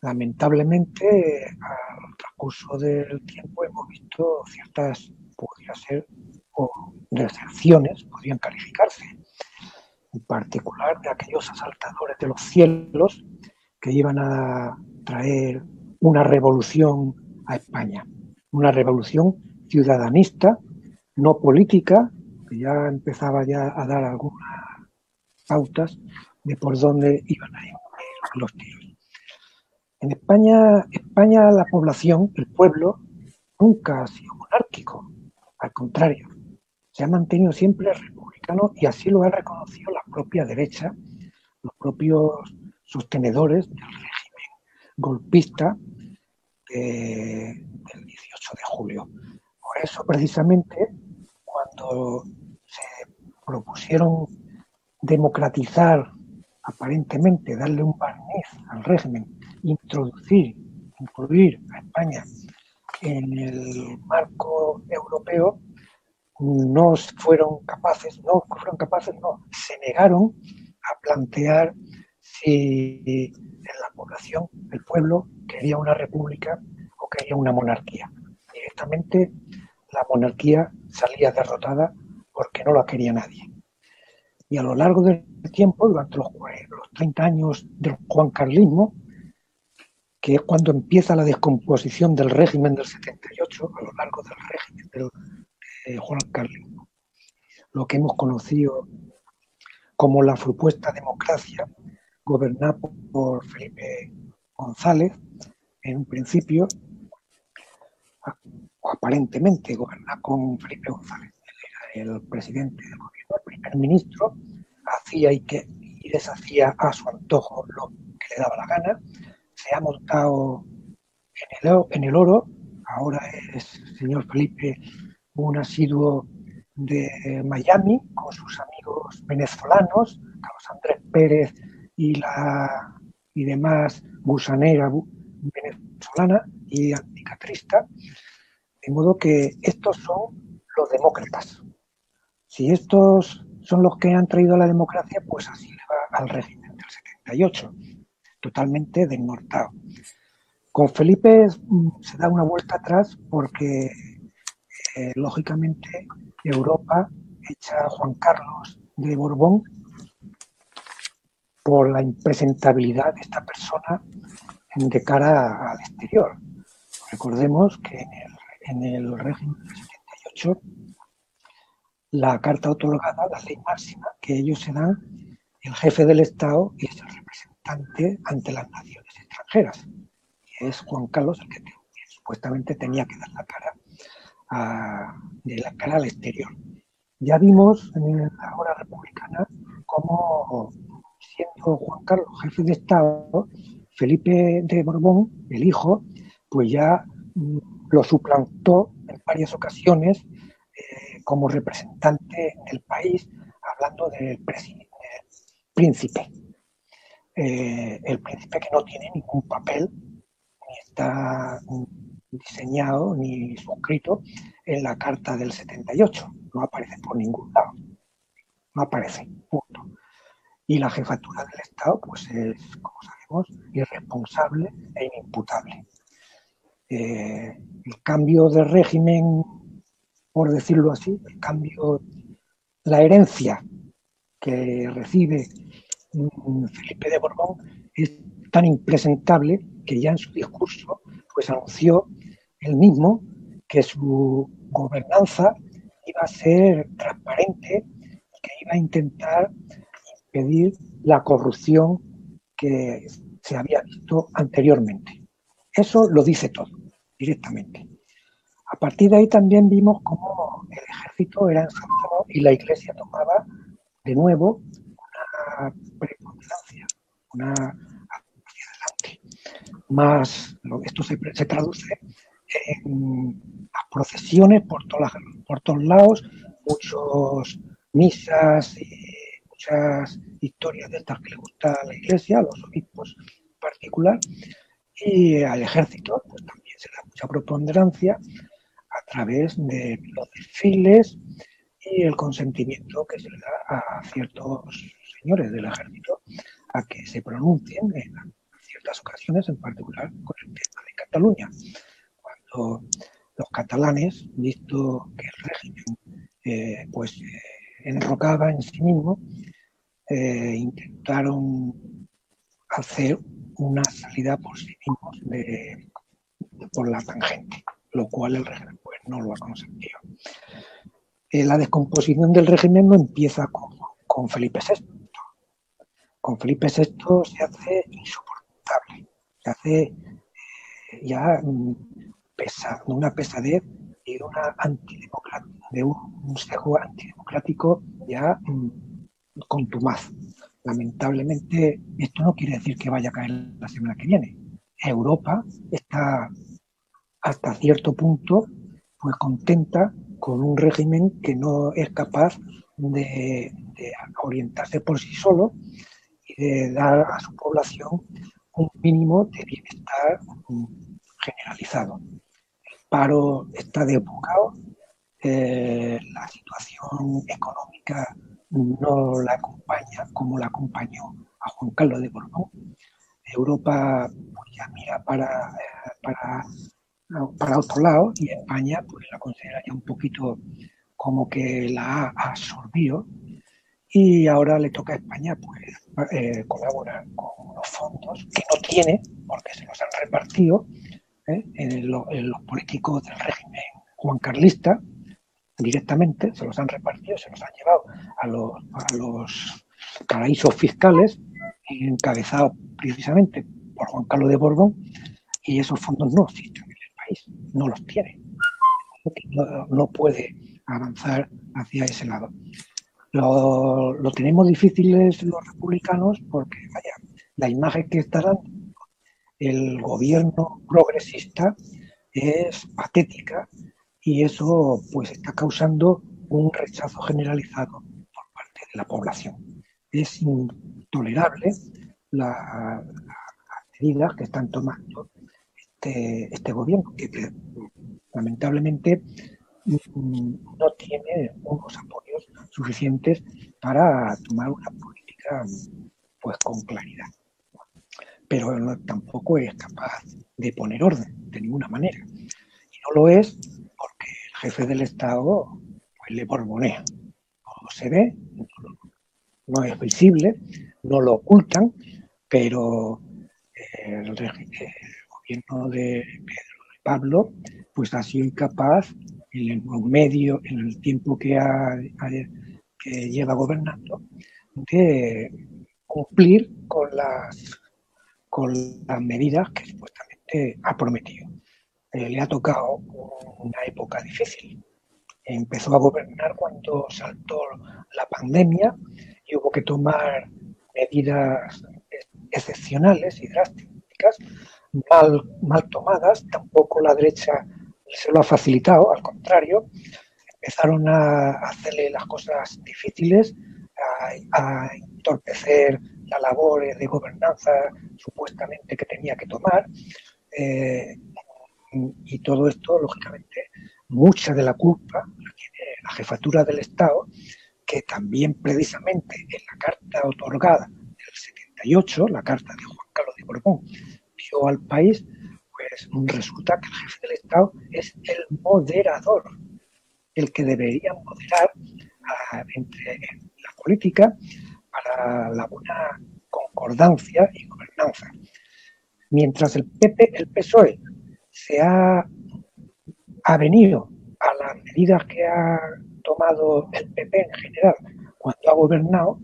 Lamentablemente, al transcurso del tiempo hemos visto ciertas, podría ser, o deserciones, podrían calificarse, en particular de aquellos asaltadores de los cielos que iban a traer una revolución a España, una revolución ciudadanista, no política, que ya empezaba ya a dar algunas pautas de por dónde iban a ir los tiros. En España, España la población, el pueblo, nunca ha sido monárquico, al contrario, se ha mantenido siempre republicano y así lo ha reconocido la propia derecha, los propios sostenedores del régimen golpista del 18 de julio. Por eso, precisamente, cuando se propusieron democratizar, aparentemente darle un barniz al régimen, introducir, incluir a España en el marco europeo, no fueron capaces, no fueron capaces, no, se negaron a plantear si la población, el pueblo, quería una república o quería una monarquía. Directamente la monarquía salía derrotada porque no la quería nadie. Y a lo largo del tiempo, durante los, los 30 años del juancarlismo, que es cuando empieza la descomposición del régimen del 78, a lo largo del régimen del Juan Carlos, lo que hemos conocido como la supuesta democracia, gobernada por Felipe González, en un principio, aparentemente gobernada con Felipe González, el presidente del gobierno, el primer ministro, hacía y, que, y deshacía a su antojo lo que le daba la gana, se ha montado en el, en el oro, ahora es el señor Felipe un asiduo de Miami con sus amigos venezolanos, Carlos Andrés Pérez y la y demás gusanera venezolana y anticatrista, de modo que estos son los demócratas. Si estos son los que han traído la democracia, pues así le va al régimen del 78, totalmente desnortado. Con Felipe mm, se da una vuelta atrás porque, eh, lógicamente, Europa echa a Juan Carlos de Borbón por la impresentabilidad de esta persona de cara al exterior. Recordemos que en el, en el régimen del 78 la carta otorgada, la ley máxima que ellos se dan, el jefe del Estado y es el representante ante las naciones extranjeras. Y es Juan Carlos el que, supuestamente tenía que dar la cara de la cara al exterior. Ya vimos en la hora republicana cómo, siendo Juan Carlos jefe de Estado, Felipe de Borbón, el hijo, pues ya mm, lo suplantó en varias ocasiones como representante del país, hablando del príncipe. Eh, el príncipe que no tiene ningún papel, ni está diseñado ni suscrito en la Carta del 78. No aparece por ningún lado. No aparece, punto. Y la jefatura del Estado, pues es, como sabemos, irresponsable e inimputable. Eh, el cambio de régimen por decirlo así, el cambio, la herencia que recibe mm, Felipe de Borbón es tan impresentable que ya en su discurso pues anunció él mismo que su gobernanza iba a ser transparente y que iba a intentar impedir la corrupción que se había visto anteriormente. Eso lo dice todo directamente. A partir de ahí también vimos cómo el ejército era ensalzado y la iglesia tomaba de nuevo una preponderancia, una hacia adelante. Más, esto se, traduce en las procesiones por, por todos lados, muchas misas y muchas historias de estas que le gusta a la iglesia, a los obispos en particular, y al ejército pues también se da mucha preponderancia a través de los desfiles y el consentimiento que se le da a ciertos señores del ejército a que se pronuncien en ciertas ocasiones, en particular con el tema de Cataluña. Cuando los catalanes, visto que el régimen eh, pues eh, enrocaba en sí mismo, eh, intentaron hacer una salida por sí mismos por la tangente lo cual el régimen no lo ha consentido. Eh, la descomposición del régimen no empieza con, Felipe VI. Con Felipe VI se hace insoportable, se hace eh, ya una pesadez y una de un, sesgo antidemocrático ya mm, contumaz. Lamentablemente, esto no quiere decir que vaya a caer la semana que viene. Europa está hasta cierto punto, pues contenta con un régimen que no es capaz de, orientarse por sí solo y de dar a su población un mínimo de bienestar generalizado. El paro está desbocado, eh, la situación económica no la acompaña como la acompañó a Juan Carlos de Borbón. Europa pues, ya mira para, eh, para para otro lado y España pues la considera ya un poquito como que la ha absorbido y ahora le toca a España pues eh, colaborar con unos fondos que no tiene porque se los han repartido ¿eh? en, los políticos del régimen Juan Carlista directamente se los han repartido se los han llevado a los, a los paraísos fiscales encabezados precisamente por Juan Carlos de Borbón y esos fondos no existen no los tiene. No, puede avanzar hacia ese lado. Lo, tenemos difíciles los republicanos porque, vaya, la imagen que está dando el gobierno progresista es patética y eso pues está causando un rechazo generalizado por parte de la población. Es intolerable las medidas que están tomando este, este, gobierno, que, lamentablemente mm, no tiene unos apoyos suficientes para tomar una política pues con claridad. Pero tampoco es capaz de poner orden de ninguna manera. Y no lo es porque el jefe del Estado pues, le borbonea. No se ve, no, es visible, no lo ocultan, pero el, gobierno de Pedro de Pablo pues ha sido incapaz en el medio, en el tiempo que, que lleva gobernando, de cumplir con las, con las medidas que supuestamente ha prometido. Eh, le ha tocado una época difícil. Empezó a gobernar cuando saltó la pandemia y hubo que tomar medidas excepcionales y drásticas, mal, tomadas. Tampoco la derecha se lo ha facilitado, al contrario, empezaron a hacerle las cosas difíciles, a, entorpecer la labor de gobernanza supuestamente que tenía que tomar. Eh, y todo esto, lógicamente, mucha de la culpa la tiene la jefatura del Estado, que también precisamente en la carta otorgada del 78, la carta de Juan Carlos de Borbón, al país, pues resulta que el jefe del Estado es el moderador, el que debería moderar entre la política para la buena concordancia y gobernanza. Mientras el PP, el PSOE, se ha, ha venido a las medidas que ha tomado el PP en general cuando ha gobernado,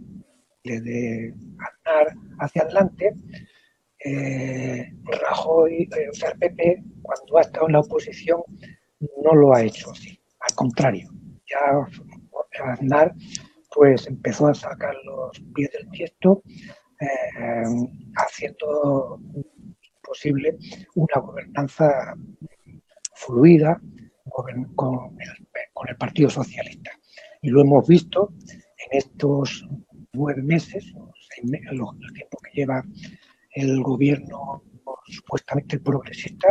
desde andar hacia adelante, eh, Rajoy, eh, o sea, el PP, cuando ha estado en la oposición, no lo ha hecho así. Al contrario, ya Aznar pues empezó a sacar los pies del tiesto, eh, haciendo posible una gobernanza fluida con el, Partido Socialista. Y lo hemos visto en estos nueve meses, el tiempo que lleva el gobierno supuestamente progresista,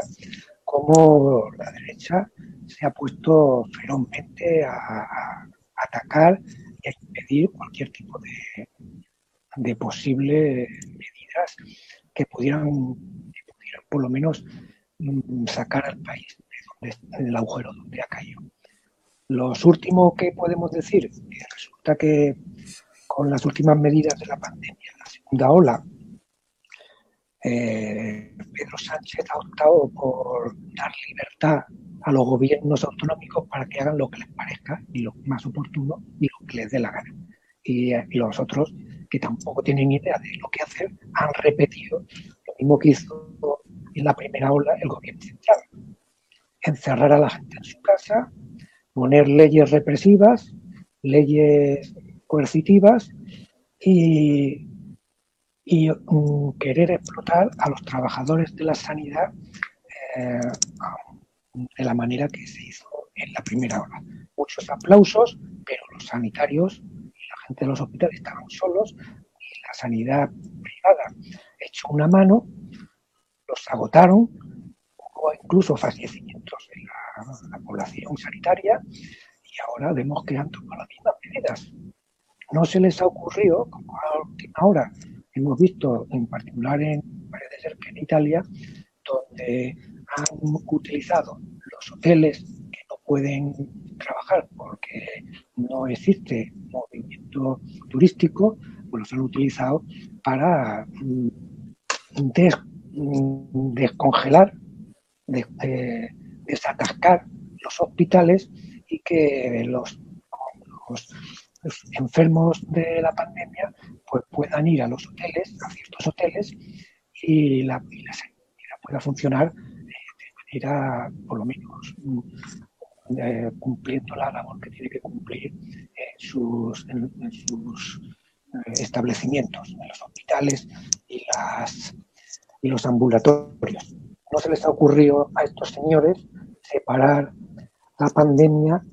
como la derecha se ha puesto ferozmente a, atacar y a impedir cualquier tipo de, de posibles medidas que pudieran, por lo menos mm, sacar al país del agujero donde ha caído. Los últimos que podemos decir, que resulta que con las últimas medidas de la pandemia, la segunda ola, eh, Pedro Sánchez ha optado por dar libertad a los gobiernos autonómicos para que hagan lo que les parezca y lo más oportuno y lo que les dé la gana. Y, eh, los otros, que tampoco tienen idea de lo que hacer, han repetido lo mismo que hizo en la primera ola el gobierno central. Encerrar a la gente en su casa, poner leyes represivas, leyes coercitivas y y mm, querer explotar a los trabajadores de la sanidad eh, de la manera que se hizo en la primera hora. Muchos aplausos, pero los sanitarios y la gente de los hospitales estaban solos y la sanidad privada echó una mano, los agotaron, hubo incluso fallecimientos en la, la población sanitaria y ahora vemos que han tomado las mismas medidas. No se les ha ocurrido, como a última hora, hemos visto en particular en, parece ser que en Italia, donde han utilizado los hoteles que no pueden trabajar porque no existe movimiento turístico, pues los han utilizado para mm, mm, descongelar, desatascar los hospitales y que los enfermos de la pandemia pues puedan ir a los hoteles, a ciertos hoteles, y la, sanidad pueda funcionar eh, de manera, por lo menos, mm, eh, cumpliendo la labor que tiene que cumplir en sus, sus eh, establecimientos, en los hospitales y los ambulatorios. No se les ha ocurrido a estos señores separar la pandemia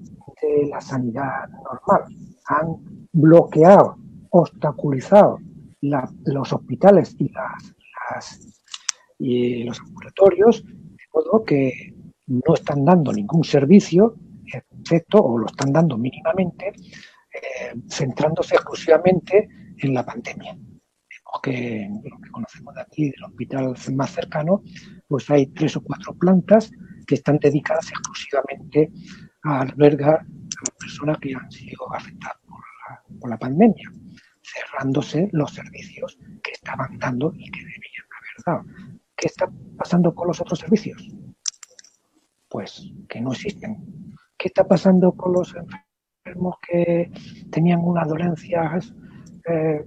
de la sanidad normal han bloqueado, obstaculizado los hospitales y, las, y los ambulatorios, de modo que no están dando ningún servicio, excepto, o lo están dando mínimamente, eh, centrándose exclusivamente en la pandemia. los que, los que conocemos de aquí, del hospital más cercano, pues hay tres o cuatro plantas que están dedicadas exclusivamente albergar a las personas que han sido afectadas por la, pandemia, cerrándose los servicios que estaban dando y que debían haber dado. ¿Qué está pasando con los otros servicios? Pues que no existen. ¿Qué está pasando con los enfermos que tenían unas dolencias eh,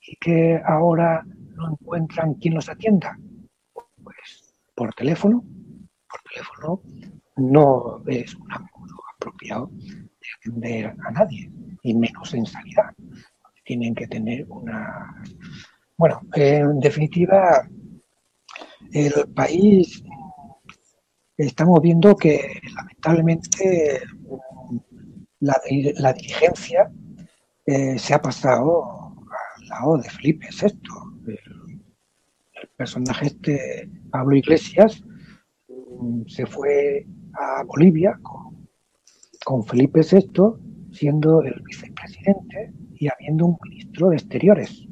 y que ahora no encuentran quien los atienda? Pues por teléfono. Por teléfono no es un modo apropiado de atender a nadie, y menos en sanidad. Tienen que tener una... Bueno, en definitiva, el país estamos viendo que lamentablemente la, la dirigencia eh, se ha pasado al lado de Felipe VI. El, el personaje este, Pablo Iglesias, mm, se fue a Bolivia con, Felipe VI siendo el vicepresidente y habiendo un ministro de Exteriores.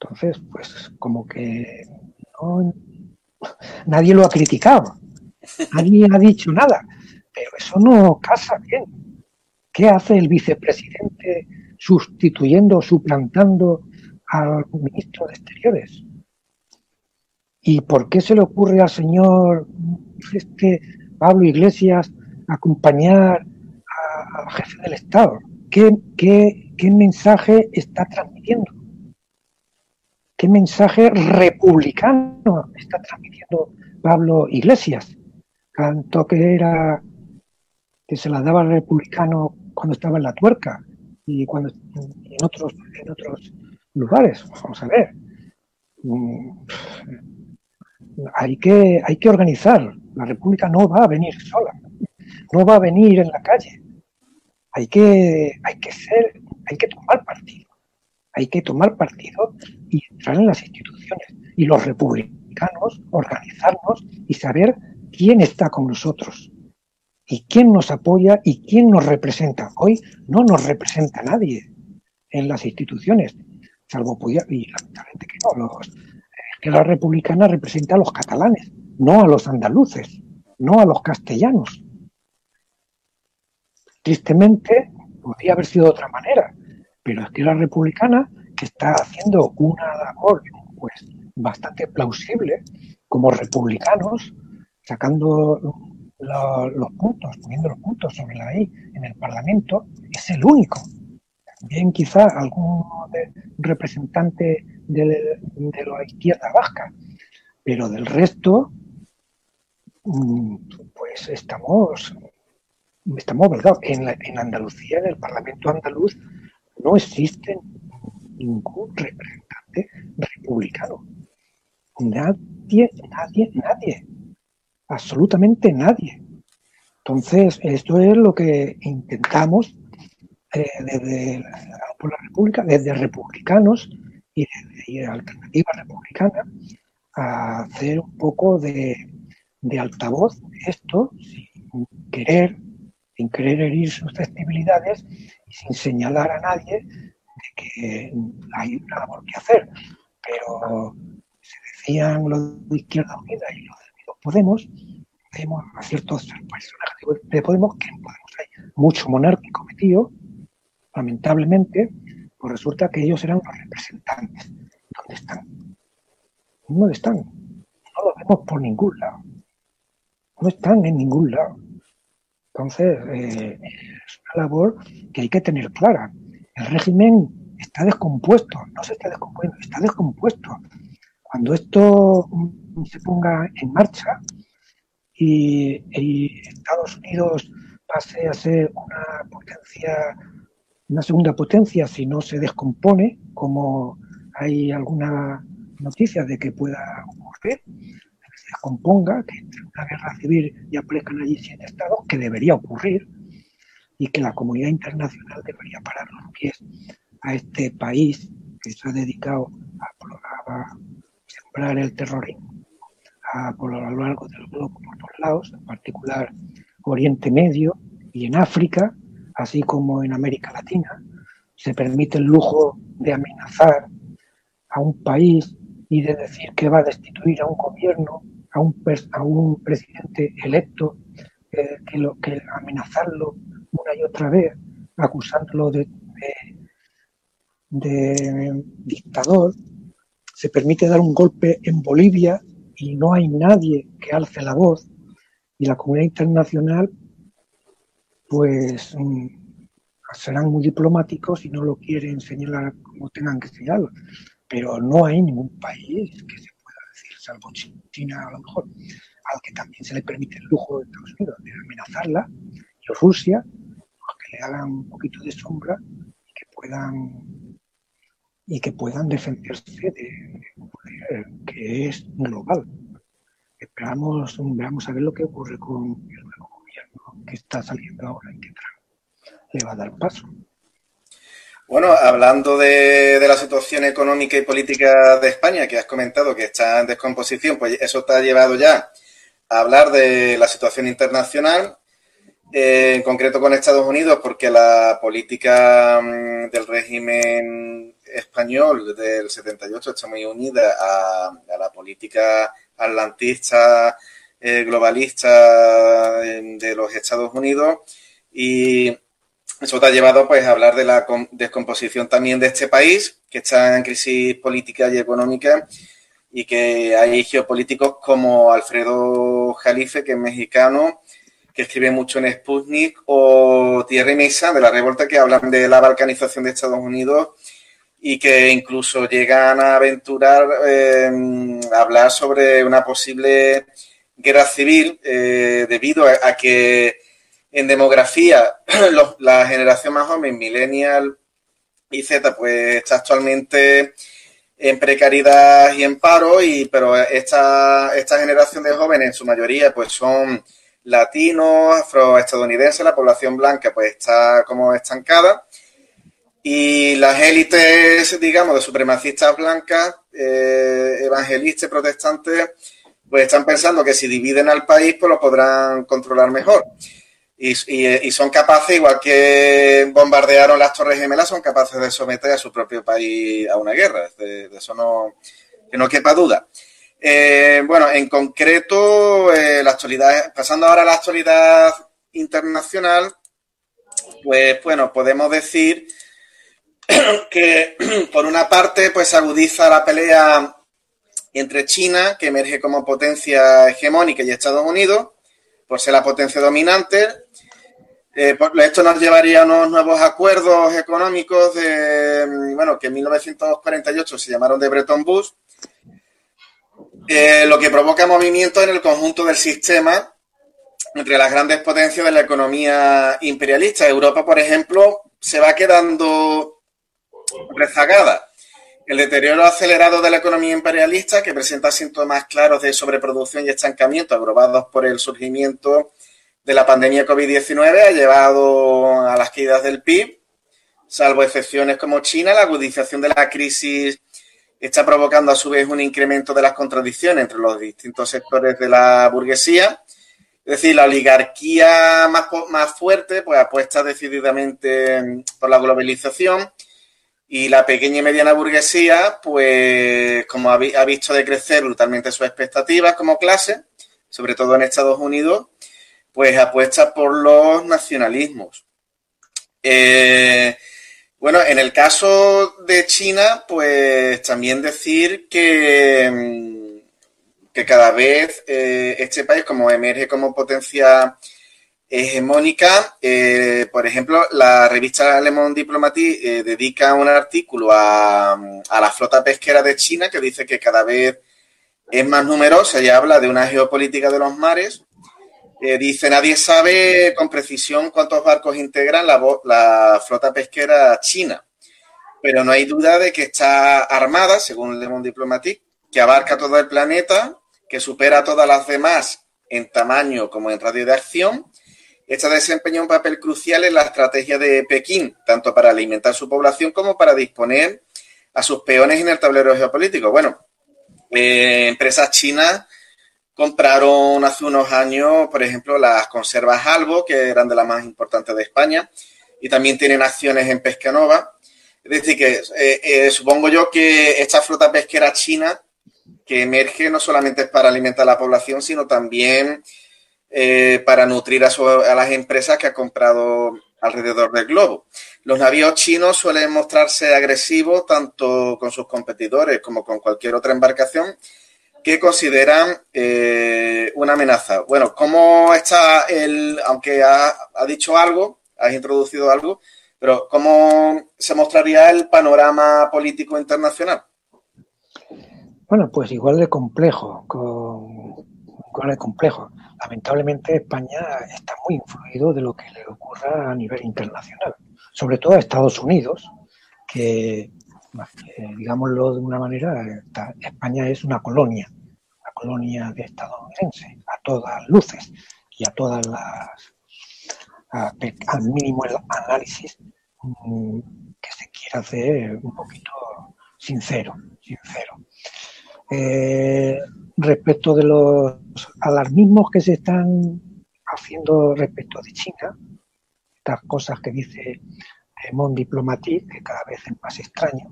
Entonces, pues como que no, nadie lo ha criticado, nadie ha dicho nada, pero eso no casa bien. ¿Qué hace el vicepresidente sustituyendo, suplantando al ministro de Exteriores? ¿Y por qué se le ocurre al señor este Pablo Iglesias acompañar al jefe del Estado? ¿Qué, qué, qué mensaje está transmitiendo? ¿Qué mensaje republicano está transmitiendo Pablo Iglesias? Tanto que era que se la daba al republicano cuando estaba en la tuerca y cuando en otros en otros lugares. Vamos a ver. Mm, hay que, hay que organizar. La República no va a venir sola, no va a venir en la calle. Hay que, hay que ser, hay que tomar partido. Hay que tomar partido y entrar en las instituciones. Y los republicanos, organizarnos y saber quién está con nosotros y quién nos apoya y quién nos representa. Hoy no nos representa nadie en las instituciones, salvo y lamentablemente que no, los, que la republicana representa a los catalanes, no a los andaluces, no a los castellanos. Tristemente, podría haber sido de otra manera, pero es que la republicana, que está haciendo una labor pues, bastante plausible como republicanos, sacando los puntos, poniendo los puntos sobre la I en el Parlamento, es el único. También quizá algún representante de, la izquierda vasca, pero del resto, pues estamos, estamos. En, en Andalucía, en el Parlamento andaluz, no existe ningún representante republicano. Nadie, nadie, nadie absolutamente nadie. Entonces, esto es lo que intentamos eh, desde la, República, desde republicanos y desde Alternativa Republicana, a hacer un poco de, altavoz de esto, sin querer, sin querer herir susceptibilidades y sin señalar a nadie de que hay una labor que hacer. Pero se decían los de Izquierda Unida y los Podemos, vemos a ciertos personajes de Podemos que en Podemos hay mucho monárquico metido, lamentablemente, pues resulta que ellos eran los representantes. ¿Dónde están? ¿Dónde están? No los vemos por ningún lado. No están en ningún lado. Entonces, eh, es una labor que hay que tener clara. El régimen está descompuesto, no se está descomponiendo, está descompuesto. Cuando esto se ponga en marcha y, Estados Unidos pase a ser una potencia, una segunda potencia si no se descompone, como hay alguna noticia de que pueda ocurrir, se descomponga, que entre una guerra civil y aparezcan allí siete estados, que debería ocurrir, y que la comunidad internacional debería parar los pies a este país que se ha dedicado a, a sembrar el terrorismo a, por lo largo del globo por todos lados, en particular Oriente Medio y en África, así como en América Latina. Se permite el lujo de amenazar a un país y de decir que va a destituir a un gobierno, a un, a un presidente electo, eh, que, lo, que amenazarlo una y otra vez, acusándolo de, dictador, se permite dar un golpe en Bolivia y no hay nadie que alce la voz y la comunidad internacional pues mm, serán muy diplomáticos y no lo quieren señalar como tengan que señalarlo. Pero no hay ningún país que se salvo China a lo mejor, al que también se le permite el lujo de Estados Unidos de amenazarla, y Rusia, pues que le hagan un poquito de sombra y que puedan y que puedan defenderse de, un poder que es global. Esperamos, veamos a ver lo que ocurre con el nuevo gobierno que está saliendo ahora y que le va a dar paso. Bueno, hablando de, la situación económica y política de España, que has comentado que está en descomposición, pues eso te ha llevado ya a hablar de la situación internacional, eh, en concreto con Estados Unidos, porque la política mm, del régimen español del 78 está muy unida a, la política atlantista, eh, globalista eh, de los Estados Unidos y eso te ha llevado pues, a hablar de la descomposición también de este país, que está en crisis política y económica y que hay geopolíticos como Alfredo Jalife, que es mexicano, que escribe mucho en Sputnik, o Thierry Mesa, de la revuelta, que hablan de la balcanización de Estados Unidos y que incluso llegan a aventurar eh, a hablar sobre una posible guerra civil eh, debido a que en demografía, la generación más joven, millennial y Z, pues está actualmente en precariedad y en paro, y, pero esta, esta generación de jóvenes, en su mayoría, pues son latinos, afroestadounidenses, la población blanca pues está como estancada. Y las élites, digamos, de supremacistas blancas, eh, evangelistas, protestantes, pues están pensando que si dividen al país, pues lo podrán controlar mejor. Y, son capaces, igual que bombardearon las Torres Gemelas, son capaces de someter a su propio país a una guerra. De, eso no, que no quepa duda. Eh, bueno, en concreto, eh, la actualidad, pasando ahora a la actualidad internacional, pues bueno, podemos decir que por una parte, pues agudiza la pelea entre China, que emerge como potencia hegemónica, y Estados Unidos, por ser la potencia dominante, eh, esto nos llevaría a unos nuevos acuerdos económicos de, mm, bueno, que en 1948 se llamaron de Bretton Woods, eh, lo que provoca movimientos en el conjunto del sistema entre las grandes potencias de la economía imperialista. Europa, por ejemplo, se va quedando rezagada. El deterioro acelerado de la economía imperialista, que presenta síntomas claros de sobreproducción y estancamiento, agrupados por el surgimiento de la pandemia COVID-19 ha llevado a las caídas del PIB, salvo excepciones como China, la agudización de la crisis está provocando a su vez un incremento de las contradicciones entre los distintos sectores de la burguesía. Es decir, la oligarquía más, fuerte pues apuesta decididamente por la globalización y la pequeña y mediana burguesía, pues como ha visto decrecer brutalmente sus expectativas como clase, sobre todo en Estados Unidos, pues apuesta por los nacionalismos. Eh, bueno, en el caso de China, pues también decir que, mm, que cada vez eh, este país, como emerge como potencia hegemónica, eh, por ejemplo, la revista Le Monde Diplomatique dedica un artículo a, a la flota pesquera de China que dice que cada vez es más numerosa y habla de una geopolítica de los mares eh, dice, nadie sabe con precisión cuántos barcos integran la, flota pesquera china, pero no hay duda de que está armada, según Le Monde Diplomatique, que abarca todo el planeta, que supera a todas las demás en tamaño como en radio de acción. Esta desempeña un papel crucial en la estrategia de Pekín, tanto para alimentar su población como para disponer a sus peones en el tablero geopolítico. Bueno, eh, empresas chinas compraron hace unos años, por ejemplo, las conservas Albo, que eran de las más importantes de España, y también tienen acciones en Pescanova. Es decir, que eh, eh, supongo yo que esta flota pesquera china que emerge no solamente es para alimentar a la población, sino también eh, para nutrir a, las empresas que ha comprado alrededor del globo. Los navíos chinos suelen mostrarse agresivos tanto con sus competidores como con cualquier otra embarcación que consideran eh, una amenaza. Bueno, ¿cómo está el, aunque ha, dicho algo, has introducido algo, pero cómo se mostraría el panorama político internacional? Bueno, pues igual de complejo, igual de complejo. Lamentablemente España está muy influido de lo que le ocurra a nivel internacional, sobre todo a Estados Unidos, que, digámoslo de una manera, España es una colonia, colonia de estadounidense, a todas luces y a todas las, al mínimo el análisis mm, que se quiera hacer un poquito sincero, sincero. Eh, respecto de los alarmismos que se están haciendo respecto de China, estas cosas que dice Mon Diplomatique, que cada vez es más extraño,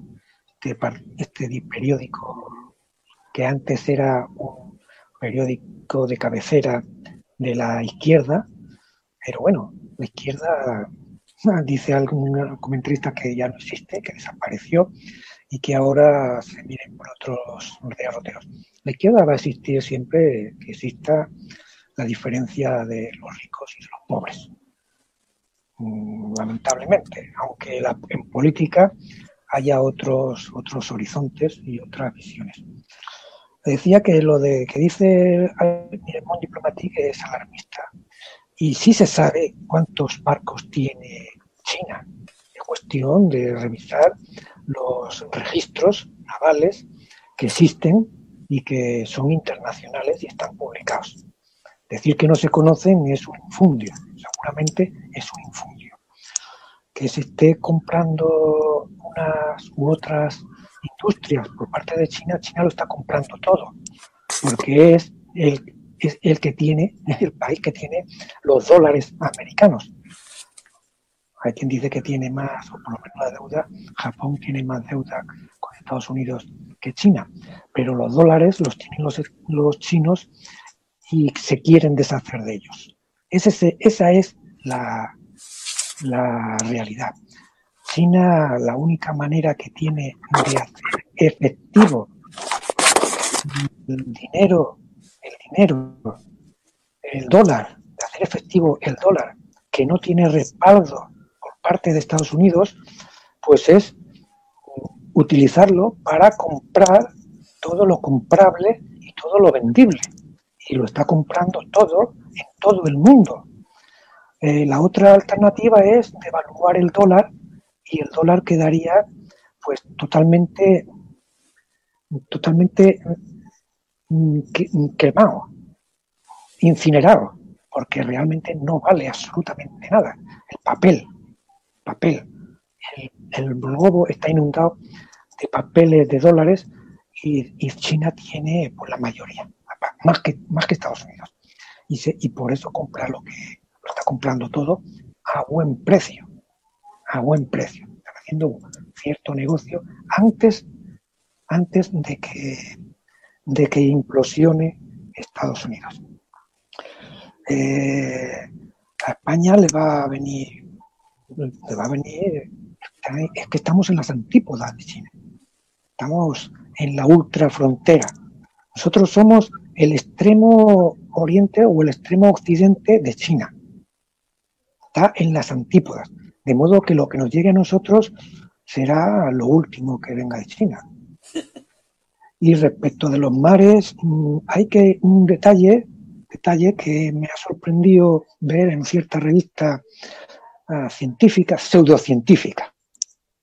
este, este periódico que antes era un periódico de cabecera de la izquierda, pero bueno, la izquierda dice algún comentarista que ya no existe, que desapareció, y que ahora se miren por otros derroteros. La izquierda va a existir siempre que exista la diferencia de los ricos y los pobres. Mm, lamentablemente, aunque en política haya otros, otros horizontes y otras visiones. Decía que lo de que dice Miremont Diplomatique es alarmista. Y sí se sabe cuántos barcos tiene China. Es cuestión de revisar los registros navales que existen y que son internacionales y están publicados. Decir que no se conocen es un infundio, seguramente es un infundio. Que se esté comprando unas u otras industrias por parte de China, China lo está comprando todo, porque es el, es el que tiene, el país que tiene los dólares americanos. Hay quien dice que tiene más, o por lo menos la deuda, Japón tiene más deuda con Estados Unidos que China, pero los dólares los tienen los, los chinos y se quieren deshacer de ellos. Ese, esa es la, la realidad. China, la única manera que tiene de hacer efectivo el dinero, el dinero, el dólar, de hacer efectivo el dólar, que no tiene respaldo parte de Estados Unidos, pues es utilizarlo para comprar todo lo comprable y todo lo vendible. Y lo está comprando todo en todo el mundo. Eh, la otra alternativa es devaluar el dólar y el dólar quedaría pues totalmente totalmente mm, quemado, incinerado, porque realmente no vale absolutamente nada. El papel, papel. El, globo está inundado de papeles de dólares y, China tiene pues, la mayoría, más que, más que Estados Unidos. Y, y por eso compra lo que lo está comprando todo a buen precio, a buen precio. Haciendo cierto negocio antes, antes de, que, de que implosione Estados Unidos. Eh, a España le va a venir te va a venir, es que estamos en las antípodas de China. Estamos en la ultra frontera. Nosotros somos el extremo oriente o el extremo occidente de China. Está en las antípodas. De modo que lo que nos llegue a nosotros será lo último que venga de China. Y respecto de los mares, mm, hay que un detalle, detalle que me ha sorprendido ver en cierta revista uh, científica, pseudocientífica.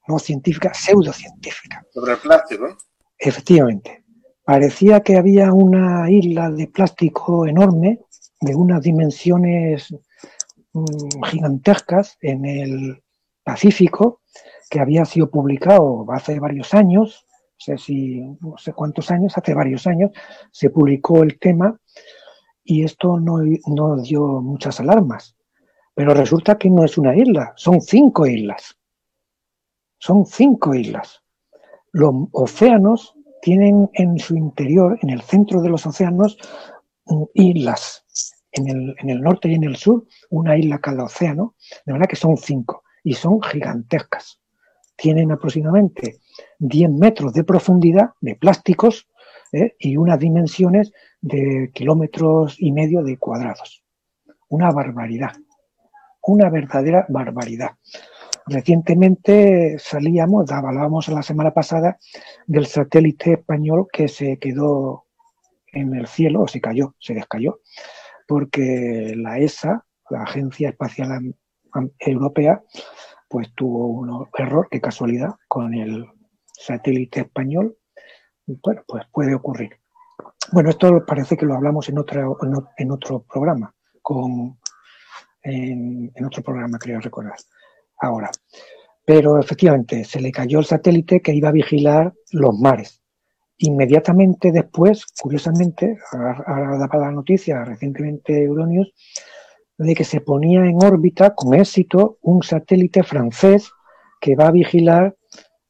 No científica, pseudocientífica. Sobre el plástico. Efectivamente. Parecía que había una isla de plástico enorme, de unas dimensiones gigantescas en el Pacífico, que había sido publicado hace varios años, no sé si, no sé cuántos años, hace varios años, se publicó el tema y esto no, no dio muchas alarmas. Pero resulta que no es una isla, son cinco islas. son cinco islas. Los océanos tienen en su interior, en el centro de los océanos, mm, islas. En el, norte y en el sur, una isla cada océano, de verdad que son cinco y son gigantescas. Tienen aproximadamente 10 metros de profundidad de plásticos ¿eh? y unas dimensiones de kilómetros y medio de cuadrados. Una barbaridad, una verdadera barbaridad. Recientemente salíamos, hablábamos la semana pasada del satélite español que se quedó en el cielo, o se cayó, se descayó, porque la ESA, la Agencia Espacial Europea, pues tuvo un error, qué casualidad, con el satélite español. Bueno, pues puede ocurrir. Bueno, esto parece que lo hablamos en, otra, en otro programa, con, en, en otro programa, creo recordar. Ahora, pero efectivamente se le cayó el satélite que iba a vigilar los mares. Inmediatamente después, curiosamente, ahora daba la noticia recientemente Euronews, de que se ponía en órbita con éxito un satélite francés que va a vigilar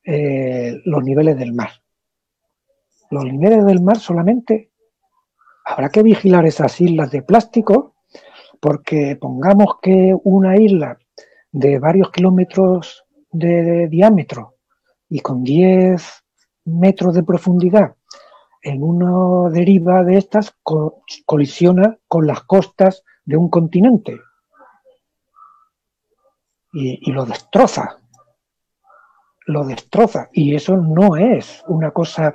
eh, los niveles del mar. Los niveles del mar solamente habrá que vigilar esas islas de plástico porque pongamos que una isla de varios kilómetros de, diámetro y con 10 metros de profundidad en una deriva de estas colisiona con las costas de un continente y, lo destroza. Lo destroza. Y eso no es una cosa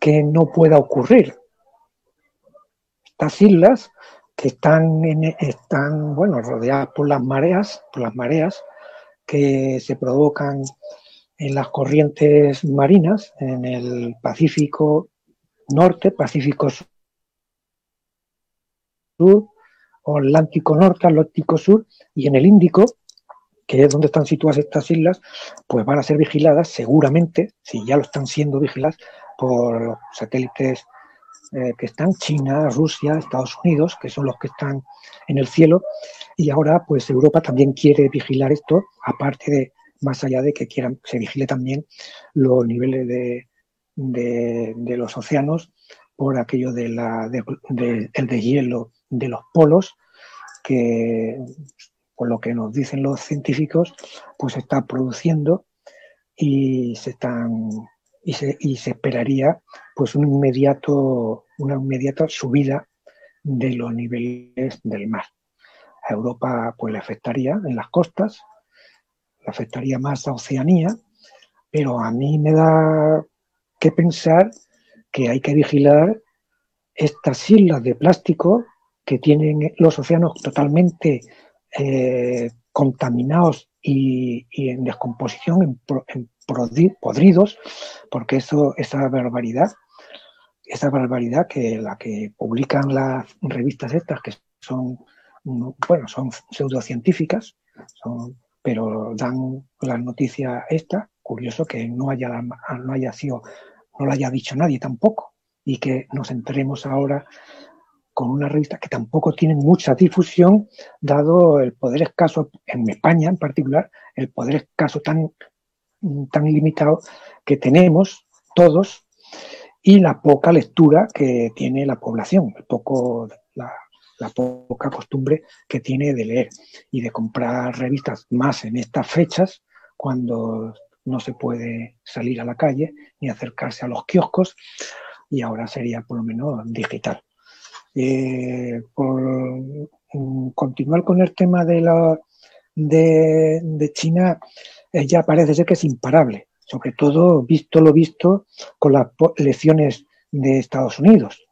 que no pueda ocurrir. Estas islas que están, están bueno, rodeadas por las mareas, por las mareas que se provocan en las corrientes marinas, en el Pacífico Norte, Pacífico Sur, Atlántico Norte, Atlántico Sur y en el Índico, que es donde están situadas estas islas, pues van a ser vigiladas seguramente, si ya lo están siendo vigiladas, por los satélites eh, que están China, Rusia, Estados Unidos, que son los que están en el cielo, y ahora pues Europa también quiere vigilar esto, aparte de, más allá de que quieran, se vigile también los niveles de, de, los océanos por aquello de la, de, el de hielo de los polos, que por lo que nos dicen los científicos, pues se está produciendo y se están y se, y se esperaría pues un inmediato, una inmediata subida de los niveles del mar. A Europa pues le afectaría en las costas, afectaría más a Oceanía, pero a mí me da que pensar que hay que vigilar estas islas de plástico que tienen los océanos totalmente eh, contaminados y, en descomposición, en, podridos, porque eso, esa barbaridad, esa barbaridad que la que publican las revistas estas, que son, bueno, son pseudocientíficas, son, pero dan la noticia esta, curioso que no haya, no haya sido, no lo haya dicho nadie tampoco, y que nos enteremos ahora con una revista que tampoco tiene mucha difusión, dado el poder escaso, en España en particular, el poder escaso tan, tan limitado que tenemos todos y la poca lectura que tiene la población, el poco, la, la poca costumbre que tiene de leer y de comprar revistas más en estas fechas, cuando no se puede salir a la calle ni acercarse a los kioscos, y ahora sería por lo menos digital. Eh, por mm, continuar con el tema de, la, de, China, eh, ya parece ser que es imparable, sobre todo visto lo visto con las elecciones de Estados Unidos.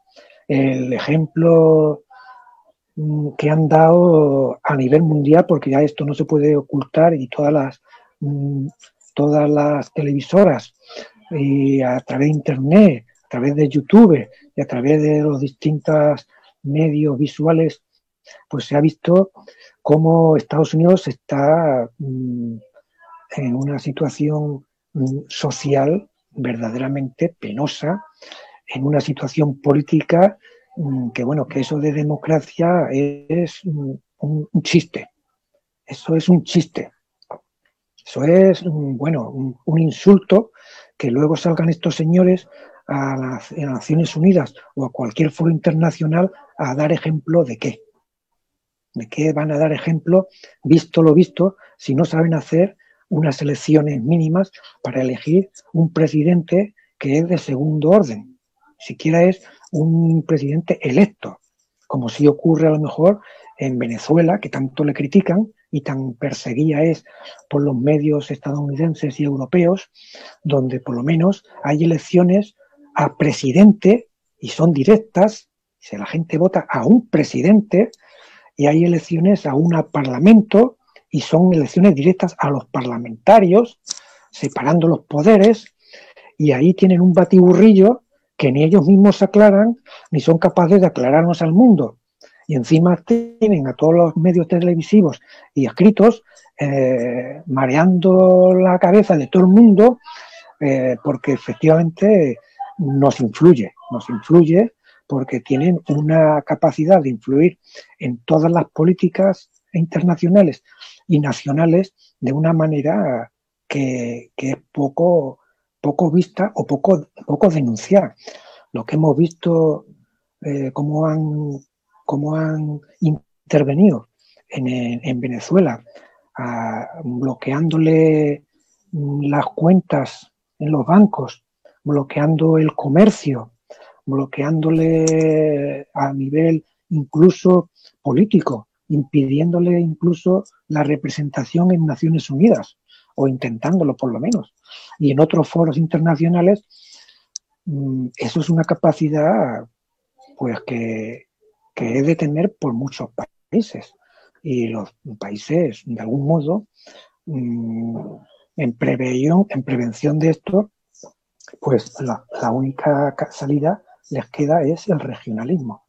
El ejemplo que han dado a nivel mundial, porque ya esto no se puede ocultar y todas las, mm, todas las televisoras a través de Internet, a través de YouTube y a través de los distintos medios visuales, pues se ha visto cómo Estados Unidos está mm, en una situación mm, social verdaderamente penosa, en una situación política mm, que, bueno, que eso de democracia es un, chiste. Eso es un chiste. Eso es, bueno, un, insulto que luego salgan estos señores a las, Naciones Unidas o a cualquier foro internacional a dar ejemplo de qué. ¿De qué van a dar ejemplo, visto lo visto, si no saben hacer unas elecciones mínimas para elegir un presidente que es de segundo orden? Siquiera es un presidente electo, como si ocurre a lo mejor en Venezuela, que tanto le critican y tan perseguida es por los medios estadounidenses y europeos, donde por lo menos hay elecciones a presidente y son directas, si la gente vota a un presidente, y hay elecciones a un parlamento y son elecciones directas a los parlamentarios, separando los poderes, y ahí tienen un batiburrillo que ni ellos mismos aclaran ni son capaces de aclararnos al mundo. Y encima tienen a todos los medios televisivos y escritos eh, mareando la cabeza de todo el mundo eh, porque efectivamente nos influye, nos influye porque tienen una capacidad de influir en todas las políticas internacionales y nacionales de una manera que, es poco, poco vista o poco, poco denunciada. Lo que hemos visto, eh, cómo han cómo han intervenido en, Venezuela, bloqueándole las cuentas en los bancos, bloqueando el comercio, bloqueándole a nivel incluso político, impidiéndole incluso la representación en Naciones Unidas, o intentándolo por lo menos. Y en otros foros internacionales, mm, eso es una capacidad pues que, que he de tener por muchos países. Y los países, de algún modo, mm, en prevención, en prevención de esto, pues la, única salida les queda es el regionalismo.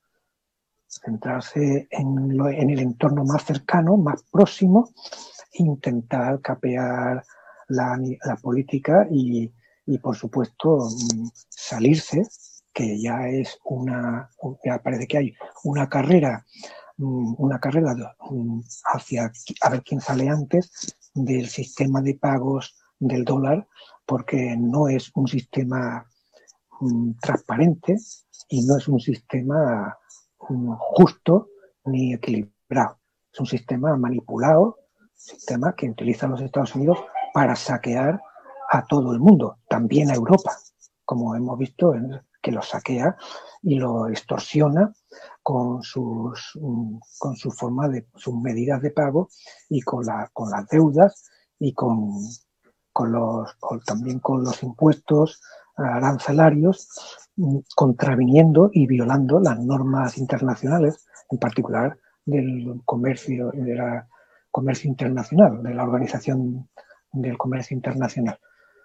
Centrarse en, el entorno más cercano, más próximo, intentar capear la, política y, y, por supuesto, mm, salirse que ya es una, ya parece que hay una carrera, mm, una carrera mm, hacia a ver quién sale antes del sistema de pagos del dólar, porque no es un sistema transparente y no es un sistema justo ni equilibrado. Es un sistema manipulado, sistema que utilizan los Estados Unidos para saquear a todo el mundo, también a Europa, como hemos visto que lo saquea y lo extorsiona con sus, mm, con su forma de sus medidas de pago y con, la, con las deudas y con, con los, también con los impuestos arancelarios, mm, contraviniendo y violando las normas internacionales, en particular del comercio, de la comercio internacional, de la Organización del Comercio Internacional.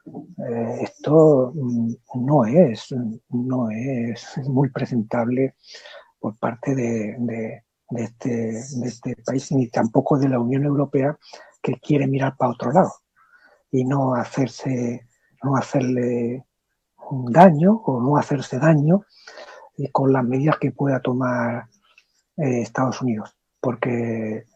Eh, esto mm, no es, no es muy presentable por parte de, este, de este país, ni tampoco de la Unión Europea, que quiere mirar para otro lado y no hacerse, no hacerle daño o no hacerse daño con las medidas que pueda tomar eh, Estados Unidos, porque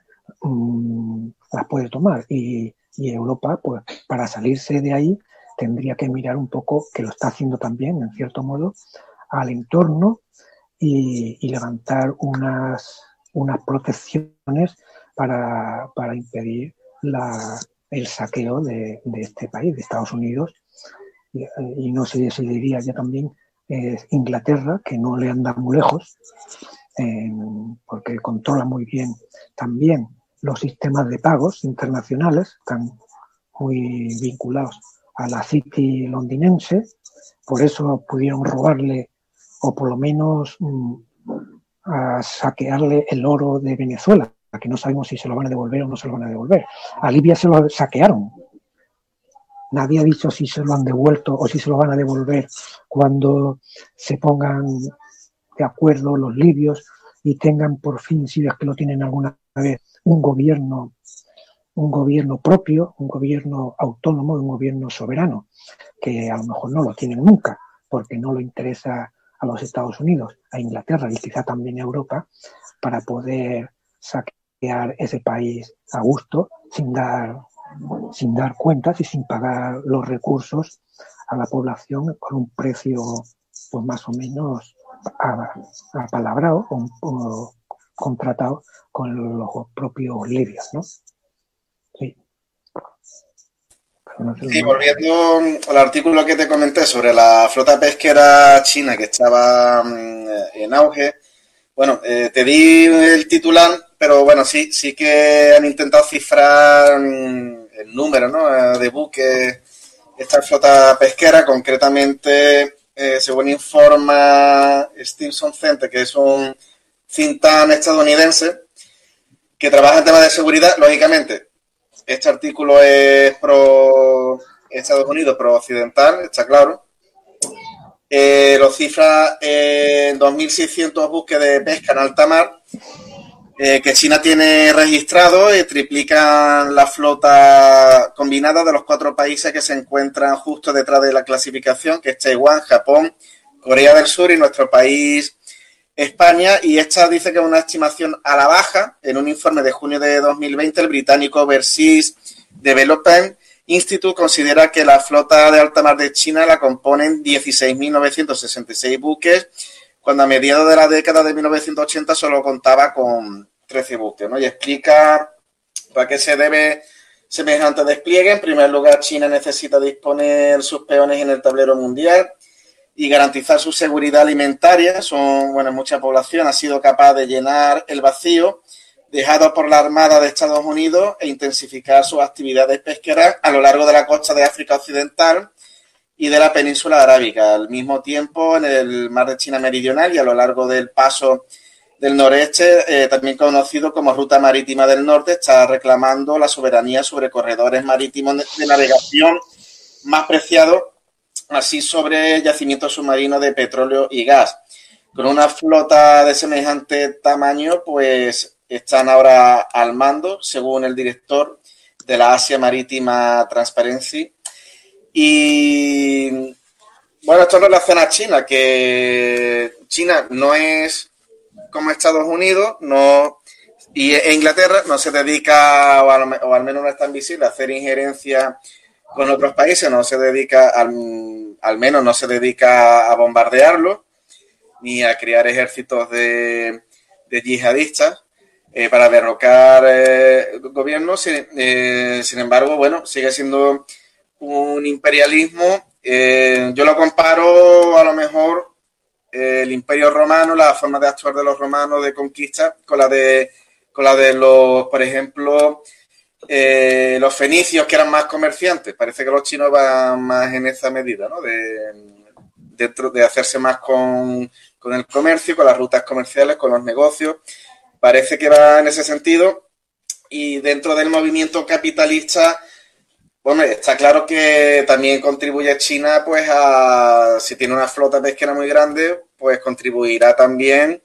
mm, las puede tomar y, y Europa, pues para salirse de ahí, tendría que mirar un poco, que lo está haciendo también, en cierto modo, al entorno y, levantar unas, unas protecciones para, impedir el saqueo de, este país, de Estados Unidos. Y, no sé si diría ya también Inglaterra, que no le anda muy lejos, porque controla muy bien también los sistemas de pagos internacionales, están muy vinculados a la City londinense, por eso pudieron robarle o por lo menos mm, a saquearle el oro de Venezuela, que no sabemos si se lo van a devolver o no se lo van a devolver. A Libia se lo saquearon. Nadie ha dicho si se lo han devuelto o si se lo van a devolver cuando se pongan de acuerdo los libios y tengan por fin, si es que lo tienen alguna vez, un gobierno un gobierno propio, un gobierno autónomo, un gobierno soberano, que a lo mejor no lo tienen nunca, porque no lo interesa a los Estados Unidos, a Inglaterra y quizá también a Europa, para poder saquear ese país a gusto sin dar sin dar cuentas y sin pagar los recursos a la población por un precio pues más o menos apalabrado o contratado con los propios libios, ¿no? Sí. Sí, volviendo al artículo que te comenté sobre la flota pesquera china que estaba mm, en auge, bueno, eh, te di el titular, pero bueno, sí, sí que han intentado cifrar mm, el número ¿no? Eh, de buques esta flota pesquera, concretamente, eh, según informa Stevenson Center, que es un think estadounidense que trabaja en temas de seguridad, lógicamente, este artículo es pro Estados Unidos, pro occidental, está claro. Eh, lo cifra en 2.600 buques de pesca en alta mar eh, que China tiene registrado y triplican la flota combinada de los cuatro países que se encuentran justo detrás de la clasificación, que es Taiwán, Japón, Corea del Sur y nuestro país España. Y esta dice que es una estimación a la baja. En un informe de junio de 2020, el británico Overseas Development Institute considera que la flota de alta mar de China la componen 16.966 buques cuando a mediados de la década de 1980 solo contaba con 13 buques, ¿no? Y explica para qué se debe semejante despliegue. En primer lugar, China necesita disponer sus peones en el tablero mundial y garantizar su seguridad alimentaria. Son, bueno, mucha población ha sido capaz de llenar el vacío dejado por la Armada de Estados Unidos e intensificar sus actividades pesqueras a lo largo de la costa de África Occidental y de la península arábica. Al mismo tiempo, en el mar de China Meridional y a lo largo del paso del noreste, eh, también conocido como Ruta Marítima del Norte, está reclamando la soberanía sobre corredores marítimos de navegación más preciados, así sobre yacimientos submarinos de petróleo y gas. Con una flota de semejante tamaño, pues están ahora al mando, según el director de la Asia Marítima Transparency, y bueno, esto en relación a China, que China no es como Estados Unidos, no y Inglaterra no se dedica, o al, menos no es tan visible, a hacer injerencia con otros países, no se dedica, al, menos no se dedica a bombardearlo, ni a crear ejércitos de, yihadistas eh, para derrocar eh, gobiernos. Eh, sin embargo, bueno, sigue siendo un imperialismo, yo lo comparo a lo mejor el imperio romano, la forma de actuar de los romanos de conquista con la de, con la de los, por ejemplo, eh, los fenicios que eran más comerciantes. Parece que los chinos van más en esa medida, ¿no? De, dentro de hacerse más con, con el comercio, con las rutas comerciales, con los negocios. Parece que va en ese sentido. Y dentro del movimiento capitalista, bueno, está claro que también contribuye China, pues, si tiene una flota pesquera muy grande, pues contribuirá también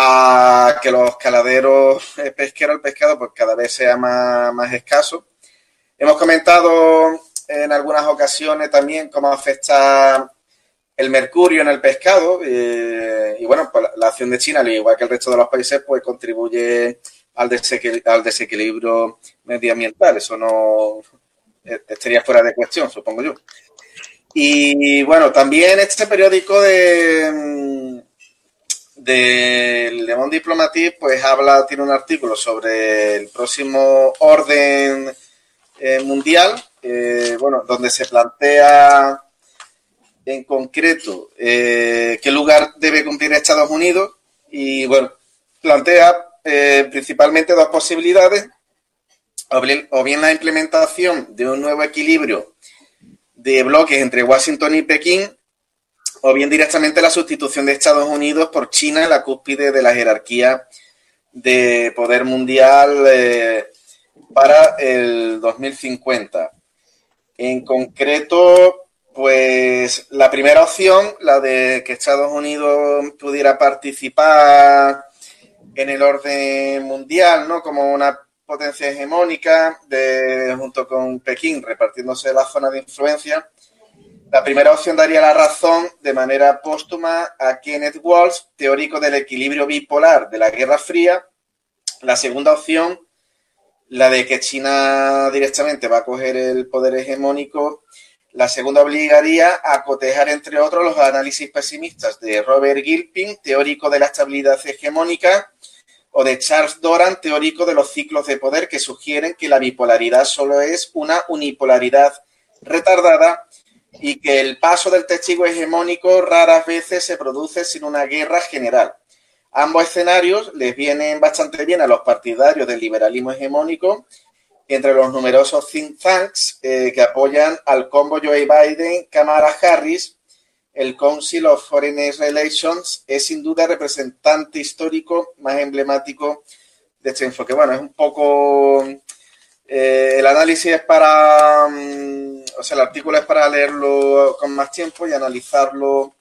a que los caladeros pesqueros, el pescado, pues cada vez sea más, escaso. Hemos comentado en algunas ocasiones también cómo afecta el mercurio en el pescado eh, y bueno, pues la, acción de China, al igual que el resto de los países, pues contribuye al, al desequilibrio medioambiental. Eso no, estaría fuera de cuestión, supongo yo. Y bueno, también este periódico de, mm, de Le Monde Diplomatique, pues habla, tiene un artículo sobre el próximo orden eh, mundial, eh, bueno, donde se plantea en concreto eh, qué lugar debe cumplir Estados Unidos y bueno, plantea principalmente dos posibilidades o bien la implementación de un nuevo equilibrio de bloques entre Washington y Pekín, o bien directamente la sustitución de Estados Unidos por China en la cúspide de la jerarquía de poder mundial eh, para el 2050. En concreto, pues la primera opción, la de que Estados Unidos pudiera participar en el orden mundial, ¿no? Como una potencia hegemónica de, junto con Pekín repartiéndose la zona de influencia. La primera opción daría la razón de manera póstuma a Kenneth Walsh, teórico del equilibrio bipolar de la Guerra Fría. La segunda opción la de que China directamente va a coger el poder hegemónico. La segunda obligaría a cotejar, entre otros, los análisis pesimistas de Robert Gilpin, teórico de la estabilidad hegemónica, o de Charles Doran, teórico de los ciclos de poder, que sugieren que la bipolaridad solo es una unipolaridad retardada y que el paso del testigo hegemónico raras veces se produce sin una guerra general. Ambos escenarios les vienen bastante bien a los partidarios del liberalismo hegemónico, entre los numerosos think tanks eh, que apoyan al combo Joe Biden, Kamala Harris. El Council of Foreign Relations es sin duda el representante histórico más emblemático de este enfoque. Bueno, es un poco eh, el análisis es para, mm, o sea, el artículo es para leerlo con más tiempo y analizarlo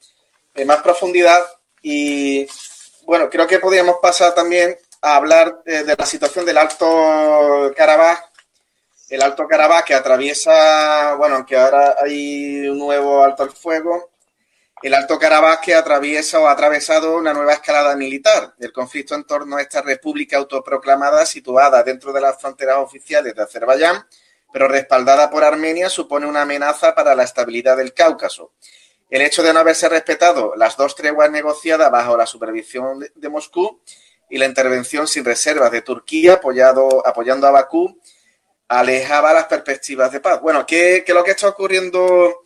en más profundidad. Y bueno, creo que podríamos pasar también a hablar de, de la situación del Alto Karabaj. El Alto Karabaj que atraviesa, bueno, aunque ahora hay un nuevo alto al fuego, el Alto Karabaj que atraviesa o ha atravesado una nueva escalada militar. El conflicto en torno a esta república autoproclamada situada dentro de las fronteras oficiales de Azerbaiyán, pero respaldada por Armenia, supone una amenaza para la estabilidad del Cáucaso. El hecho de no haberse respetado las dos treguas negociadas bajo la supervisión de, Moscú y la intervención sin reservas de Turquía apoyando a Bakú alejaba las perspectivas de paz. Bueno, ¿qué, qué es lo que está ocurriendo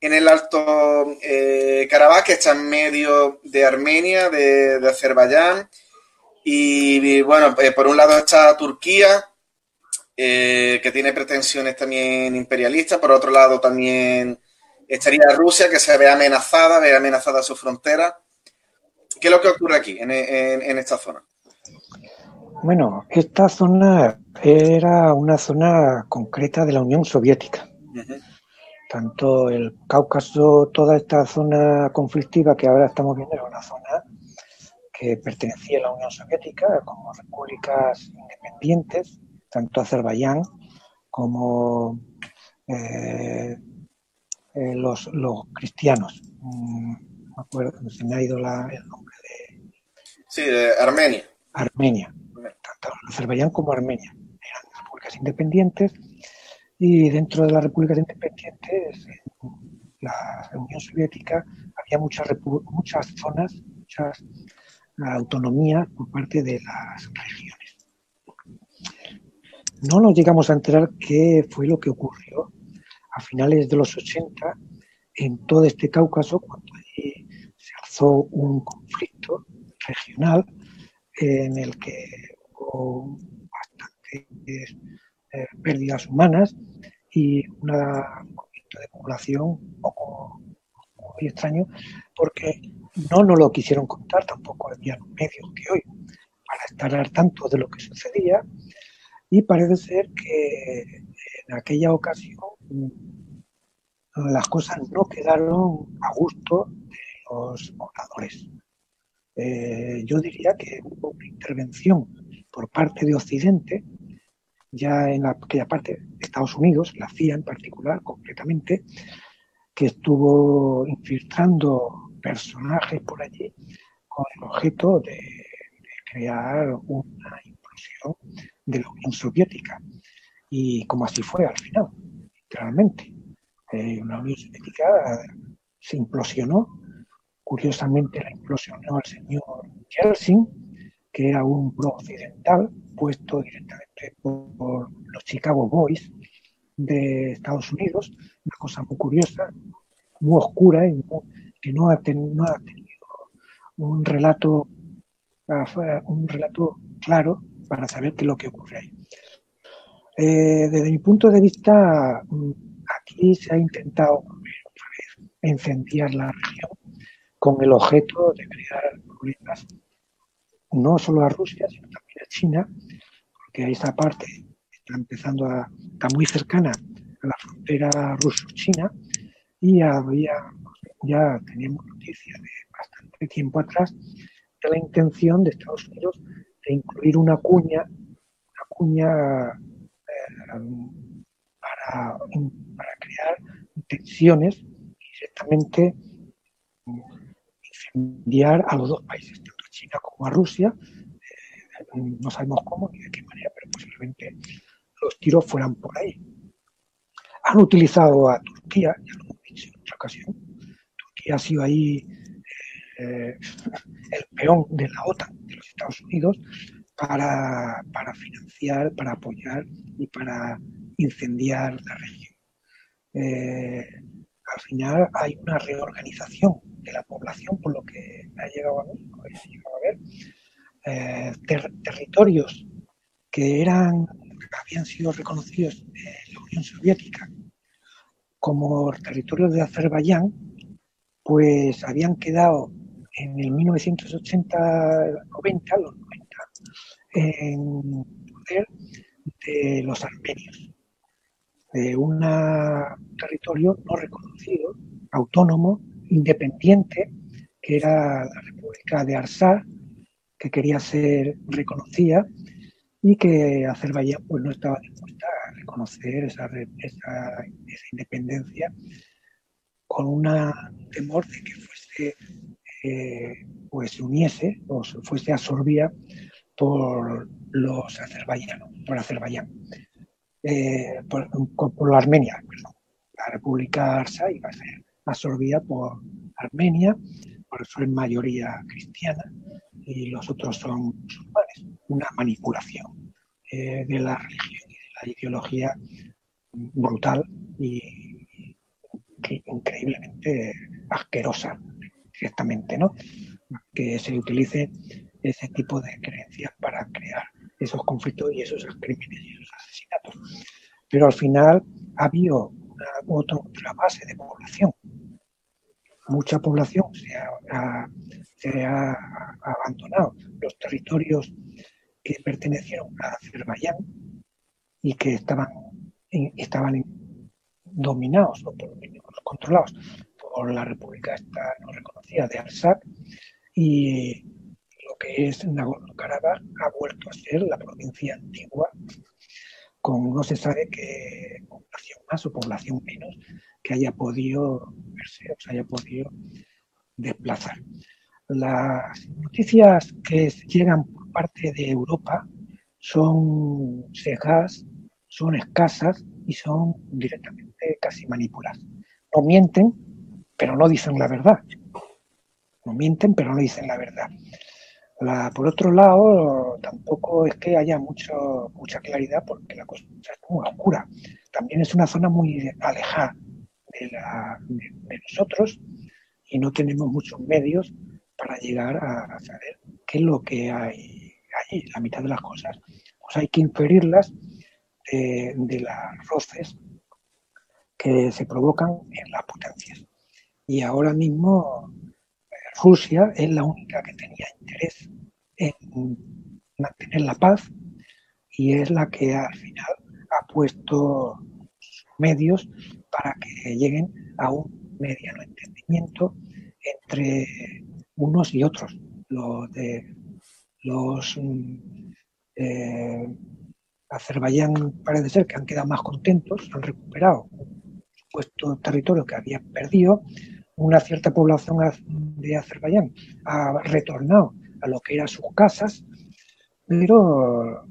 en el Alto eh, Karabaj, que está en medio de Armenia, de, de Azerbaiyán. Y, y bueno, eh, por un lado está Turquía, eh, que tiene pretensiones también imperialistas. Por otro lado también estaría Rusia, que se ve amenazada, ve amenazada su frontera. ¿Qué es lo que ocurre aquí, en, en, en esta zona? Bueno, esta zona era una zona concreta de la Unión Soviética. Uh -huh tanto el Cáucaso, toda esta zona conflictiva que ahora estamos viendo, era una zona que pertenecía a la Unión Soviética como repúblicas independientes, tanto Azerbaiyán como eh, eh, los, los, cristianos. Mm, me acuerdo, se me ha ido la, el nombre de... Sí, de Armenia. Armenia. Tanto Azerbaiyán como Armenia. Eran repúblicas independientes y dentro de las repúblicas independientes, en la Unión Soviética, había muchas, muchas zonas, muchas autonomías por parte de las regiones. No nos llegamos a enterar qué fue lo que ocurrió a finales de los 80 en todo este Cáucaso, cuando allí se alzó un conflicto regional en el que hubo bastantes eh, pérdidas humanas y un movimiento de población un poco muy extraño porque no nos lo quisieron contar, tampoco había medios que hoy para estar al tanto de lo que sucedía y parece ser que en aquella ocasión las cosas no quedaron a gusto de los pobladores. Eh, yo diría que hubo una intervención por parte de Occidente ya en la, aquella parte de Estados Unidos, la CIA en particular, concretamente, que estuvo infiltrando personajes por allí con el objeto de, crear una implosión de la Unión Soviética. Y como así fue al final, literalmente. Eh, la Unión Soviética se implosionó. Curiosamente la implosionó el señor Yeltsin, que era un pro-occidental, puesto directamente por los Chicago Boys de Estados Unidos, una cosa muy curiosa, muy oscura y que no ha, tenido un relato, un relato claro para saber qué es lo que ocurre ahí. Eh, desde mi punto de vista, aquí se ha intentado otra la región con el objeto de crear problemas no solo a Rusia, sino también a China, porque esa parte está empezando a, está muy cercana a la frontera ruso-china y había, ya teníamos noticias de bastante tiempo atrás de la intención de Estados Unidos de incluir una cuña, una cuña eh, para, crear tensiones directamente incendiar a los dos países, China como a Rusia, no sabemos cómo ni de qué manera, pero posiblemente los tiros fueran por ahí. Han utilizado a Turquía, ya lo hemos dicho en otra ocasión, Turquía ha sido ahí eh, el peón de la OTAN, de los Estados Unidos, para, financiar, para apoyar y para incendiar la región. Eh, al final hay una reorganización de la población, por lo que ha llegado a a ver, eh, territorios que eran habían sido reconocidos en la Unión Soviética como territorios de Azerbaiyán, pues habían quedado en el 1980-90, los 90, en poder de los armenios, de un territorio no reconocido, autónomo, independiente, que era la República de Arsá, que quería ser reconocida y que Azerbaiyán pues, no estaba dispuesta a reconocer esa, esa, independencia con un temor de que fuese pues se uniese o se fuese absorbida por los azerbaiyanos, por Azerbaiyán, eh, por, la Armenia, La República Arsa iba a ser absorbida por Armenia, por eso es mayoría cristiana y los otros son musulmanes. Una manipulación eh, de la religión y de la ideología brutal y increíblemente asquerosa directamente, ¿no? Que se utilice ese tipo de creencias para crear esos conflictos y esos crímenes y esos Pero al final ha habido otra, base de población. Mucha población se ha, abandonado los territorios que pertenecieron a Azerbaiyán y que estaban, estaban dominados o por controlados por la República esta no reconocida de Arsak y lo que es Nagorno-Karabaj ha vuelto a ser la provincia antigua con no se sabe qué población más o población menos que haya podido verse o se haya podido desplazar. Las noticias que llegan por parte de Europa son cejas, son escasas y son directamente casi manipuladas. No mienten, pero no dicen la verdad. No mienten, pero no dicen la verdad. Por otro lado, tampoco es que haya mucho, mucha claridad porque la cosa es muy oscura. También es una zona muy alejada de, de, nosotros y no tenemos muchos medios para llegar a, saber qué es lo que hay ahí. La mitad de las cosas pues hay que inferirlas de, de las roces que se provocan en las potencias y ahora mismo Rusia es la única que tenía interés en mantener la paz y es la que al final ha puesto medios para que lleguen a un mediano entendimiento entre unos y otros. Los de los mm, eh, Azerbaiyán parece ser que han quedado más contentos, han recuperado un territorio que habían perdido una cierta población de Azerbaiyán ha retornado a lo que eran sus casas, pero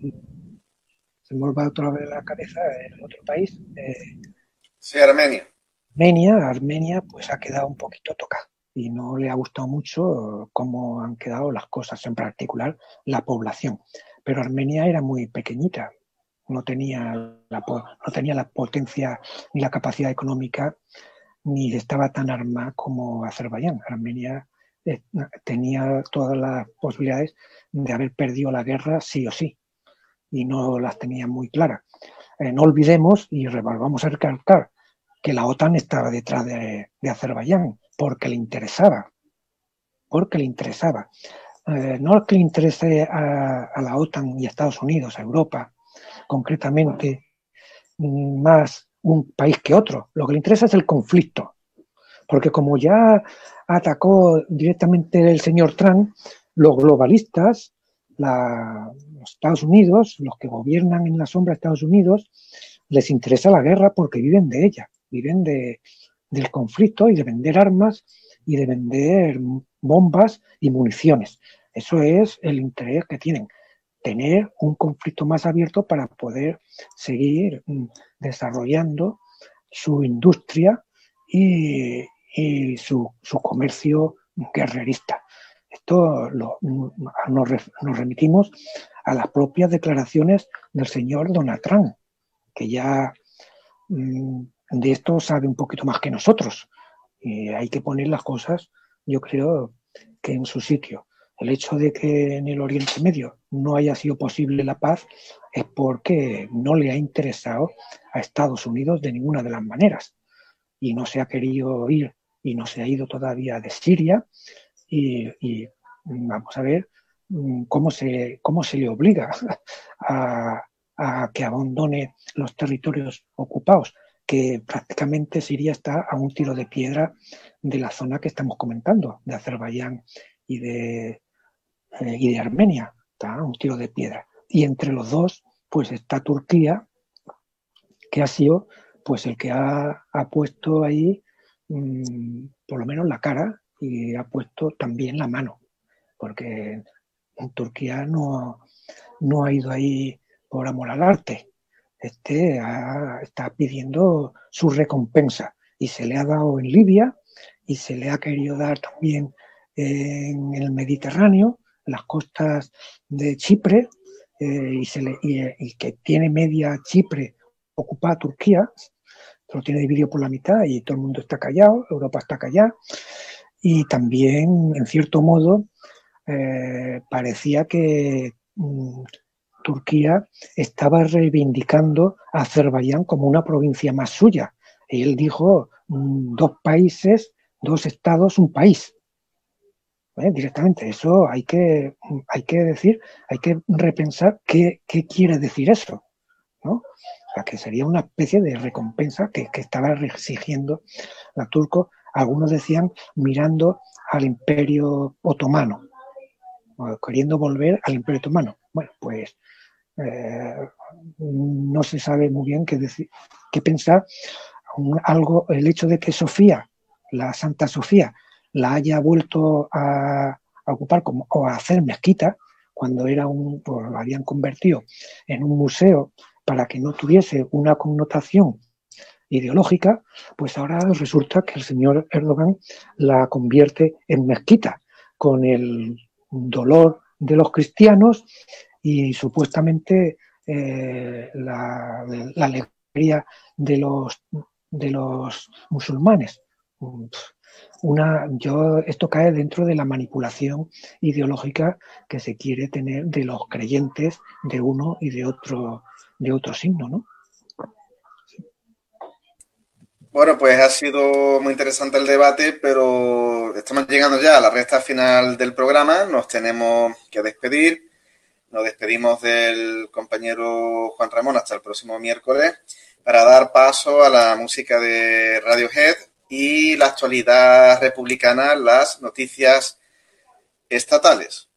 se me va otra vez la cabeza el otro país. Eh, sí, Armenia. Armenia, Armenia pues ha quedado un poquito tocada y no le ha gustado mucho cómo han quedado las cosas, en particular la población. Pero Armenia era muy pequeñita, no tenía la, no tenía la potencia ni la capacidad económica ni estaba tan armada como Azerbaiyán. Armenia eh, tenía todas las posibilidades de haber perdido la guerra sí o sí, y no las tenía muy claras. Eh, no olvidemos, y vamos a recalcar, que la OTAN estaba detrás de, Azerbaiyán, porque le interesaba, porque le interesaba. Eh, no que le interese a, a, la OTAN y a Estados Unidos, a Europa, concretamente, mm, más un país que otro. Lo que le interesa es el conflicto. Porque como ya atacó directamente el señor Trump, los globalistas, los Estados Unidos, los que gobiernan en la sombra de Estados Unidos, les interesa la guerra porque viven de ella, viven de, del conflicto y de vender armas y de vender bombas y municiones. Eso es el interés que tienen. Tener un conflicto más abierto para poder seguir mm, desarrollando su industria y, su, comercio guerrerista. Esto mm, nos, remitimos a las propias declaraciones del señor Donald Trump, que ya mm, de esto sabe un poquito más que nosotros. Y hay que poner las cosas, yo creo, que en su sitio. El hecho de que en el Oriente Medio no haya sido posible la paz es porque no le ha interesado a Estados Unidos de ninguna de las maneras. Y no se ha querido ir y no se ha ido todavía de Siria. Y, vamos a ver mm, cómo se, cómo se le obliga a, a que abandone los territorios ocupados, que prácticamente Siria está a un tiro de piedra de la zona que estamos comentando, de Azerbaiyán y de, eh, y de Armenia, está un tiro de piedra. Y entre los dos, pues está Turquía, que ha sido pues el que ha, puesto ahí mm, por lo menos la cara y ha puesto también la mano, porque Turquía no, no ha ido ahí por amor al arte. Este está pidiendo su recompensa y se le ha dado en Libia y se le ha querido dar también en el Mediterráneo las costas de Chipre eh, y, se le, y, que tiene media Chipre ocupada Turquía, lo tiene dividido por la mitad y todo el mundo está callado, Europa está callada y también en cierto modo eh, parecía que mm, Turquía estaba reivindicando a Azerbaiyán como una provincia más suya. Y él dijo mm, dos países, dos estados, un país. Directamente. Eso hay que, hay que decir, hay que repensar qué, quiere decir eso. ¿no? que sería una especie de recompensa que, estaba exigiendo la turco. Algunos decían mirando al imperio otomano, queriendo volver al imperio otomano. Bueno, pues eh, no se sabe muy bien qué, decir, qué pensar. algo, el hecho de que Sofía, la Santa Sofía, la haya vuelto a, ocupar como, o a hacer mezquita, cuando era un, pues, lo habían convertido en un museo para que no tuviese una connotación ideológica, pues ahora resulta que el señor Erdogan la convierte en mezquita, con el dolor de los cristianos y supuestamente eh, la, alegría de los, de los musulmanes una, yo, esto cae dentro de la manipulación ideológica que se quiere tener de los creyentes de uno y de otro, de otro signo, ¿no? Bueno, pues ha sido muy interesante el debate, pero estamos llegando ya a la recta final del programa. Nos tenemos que despedir. Nos despedimos del compañero Juan Ramón hasta el próximo miércoles para dar paso a la música de Radiohead y la actualidad republicana, las noticias estatales.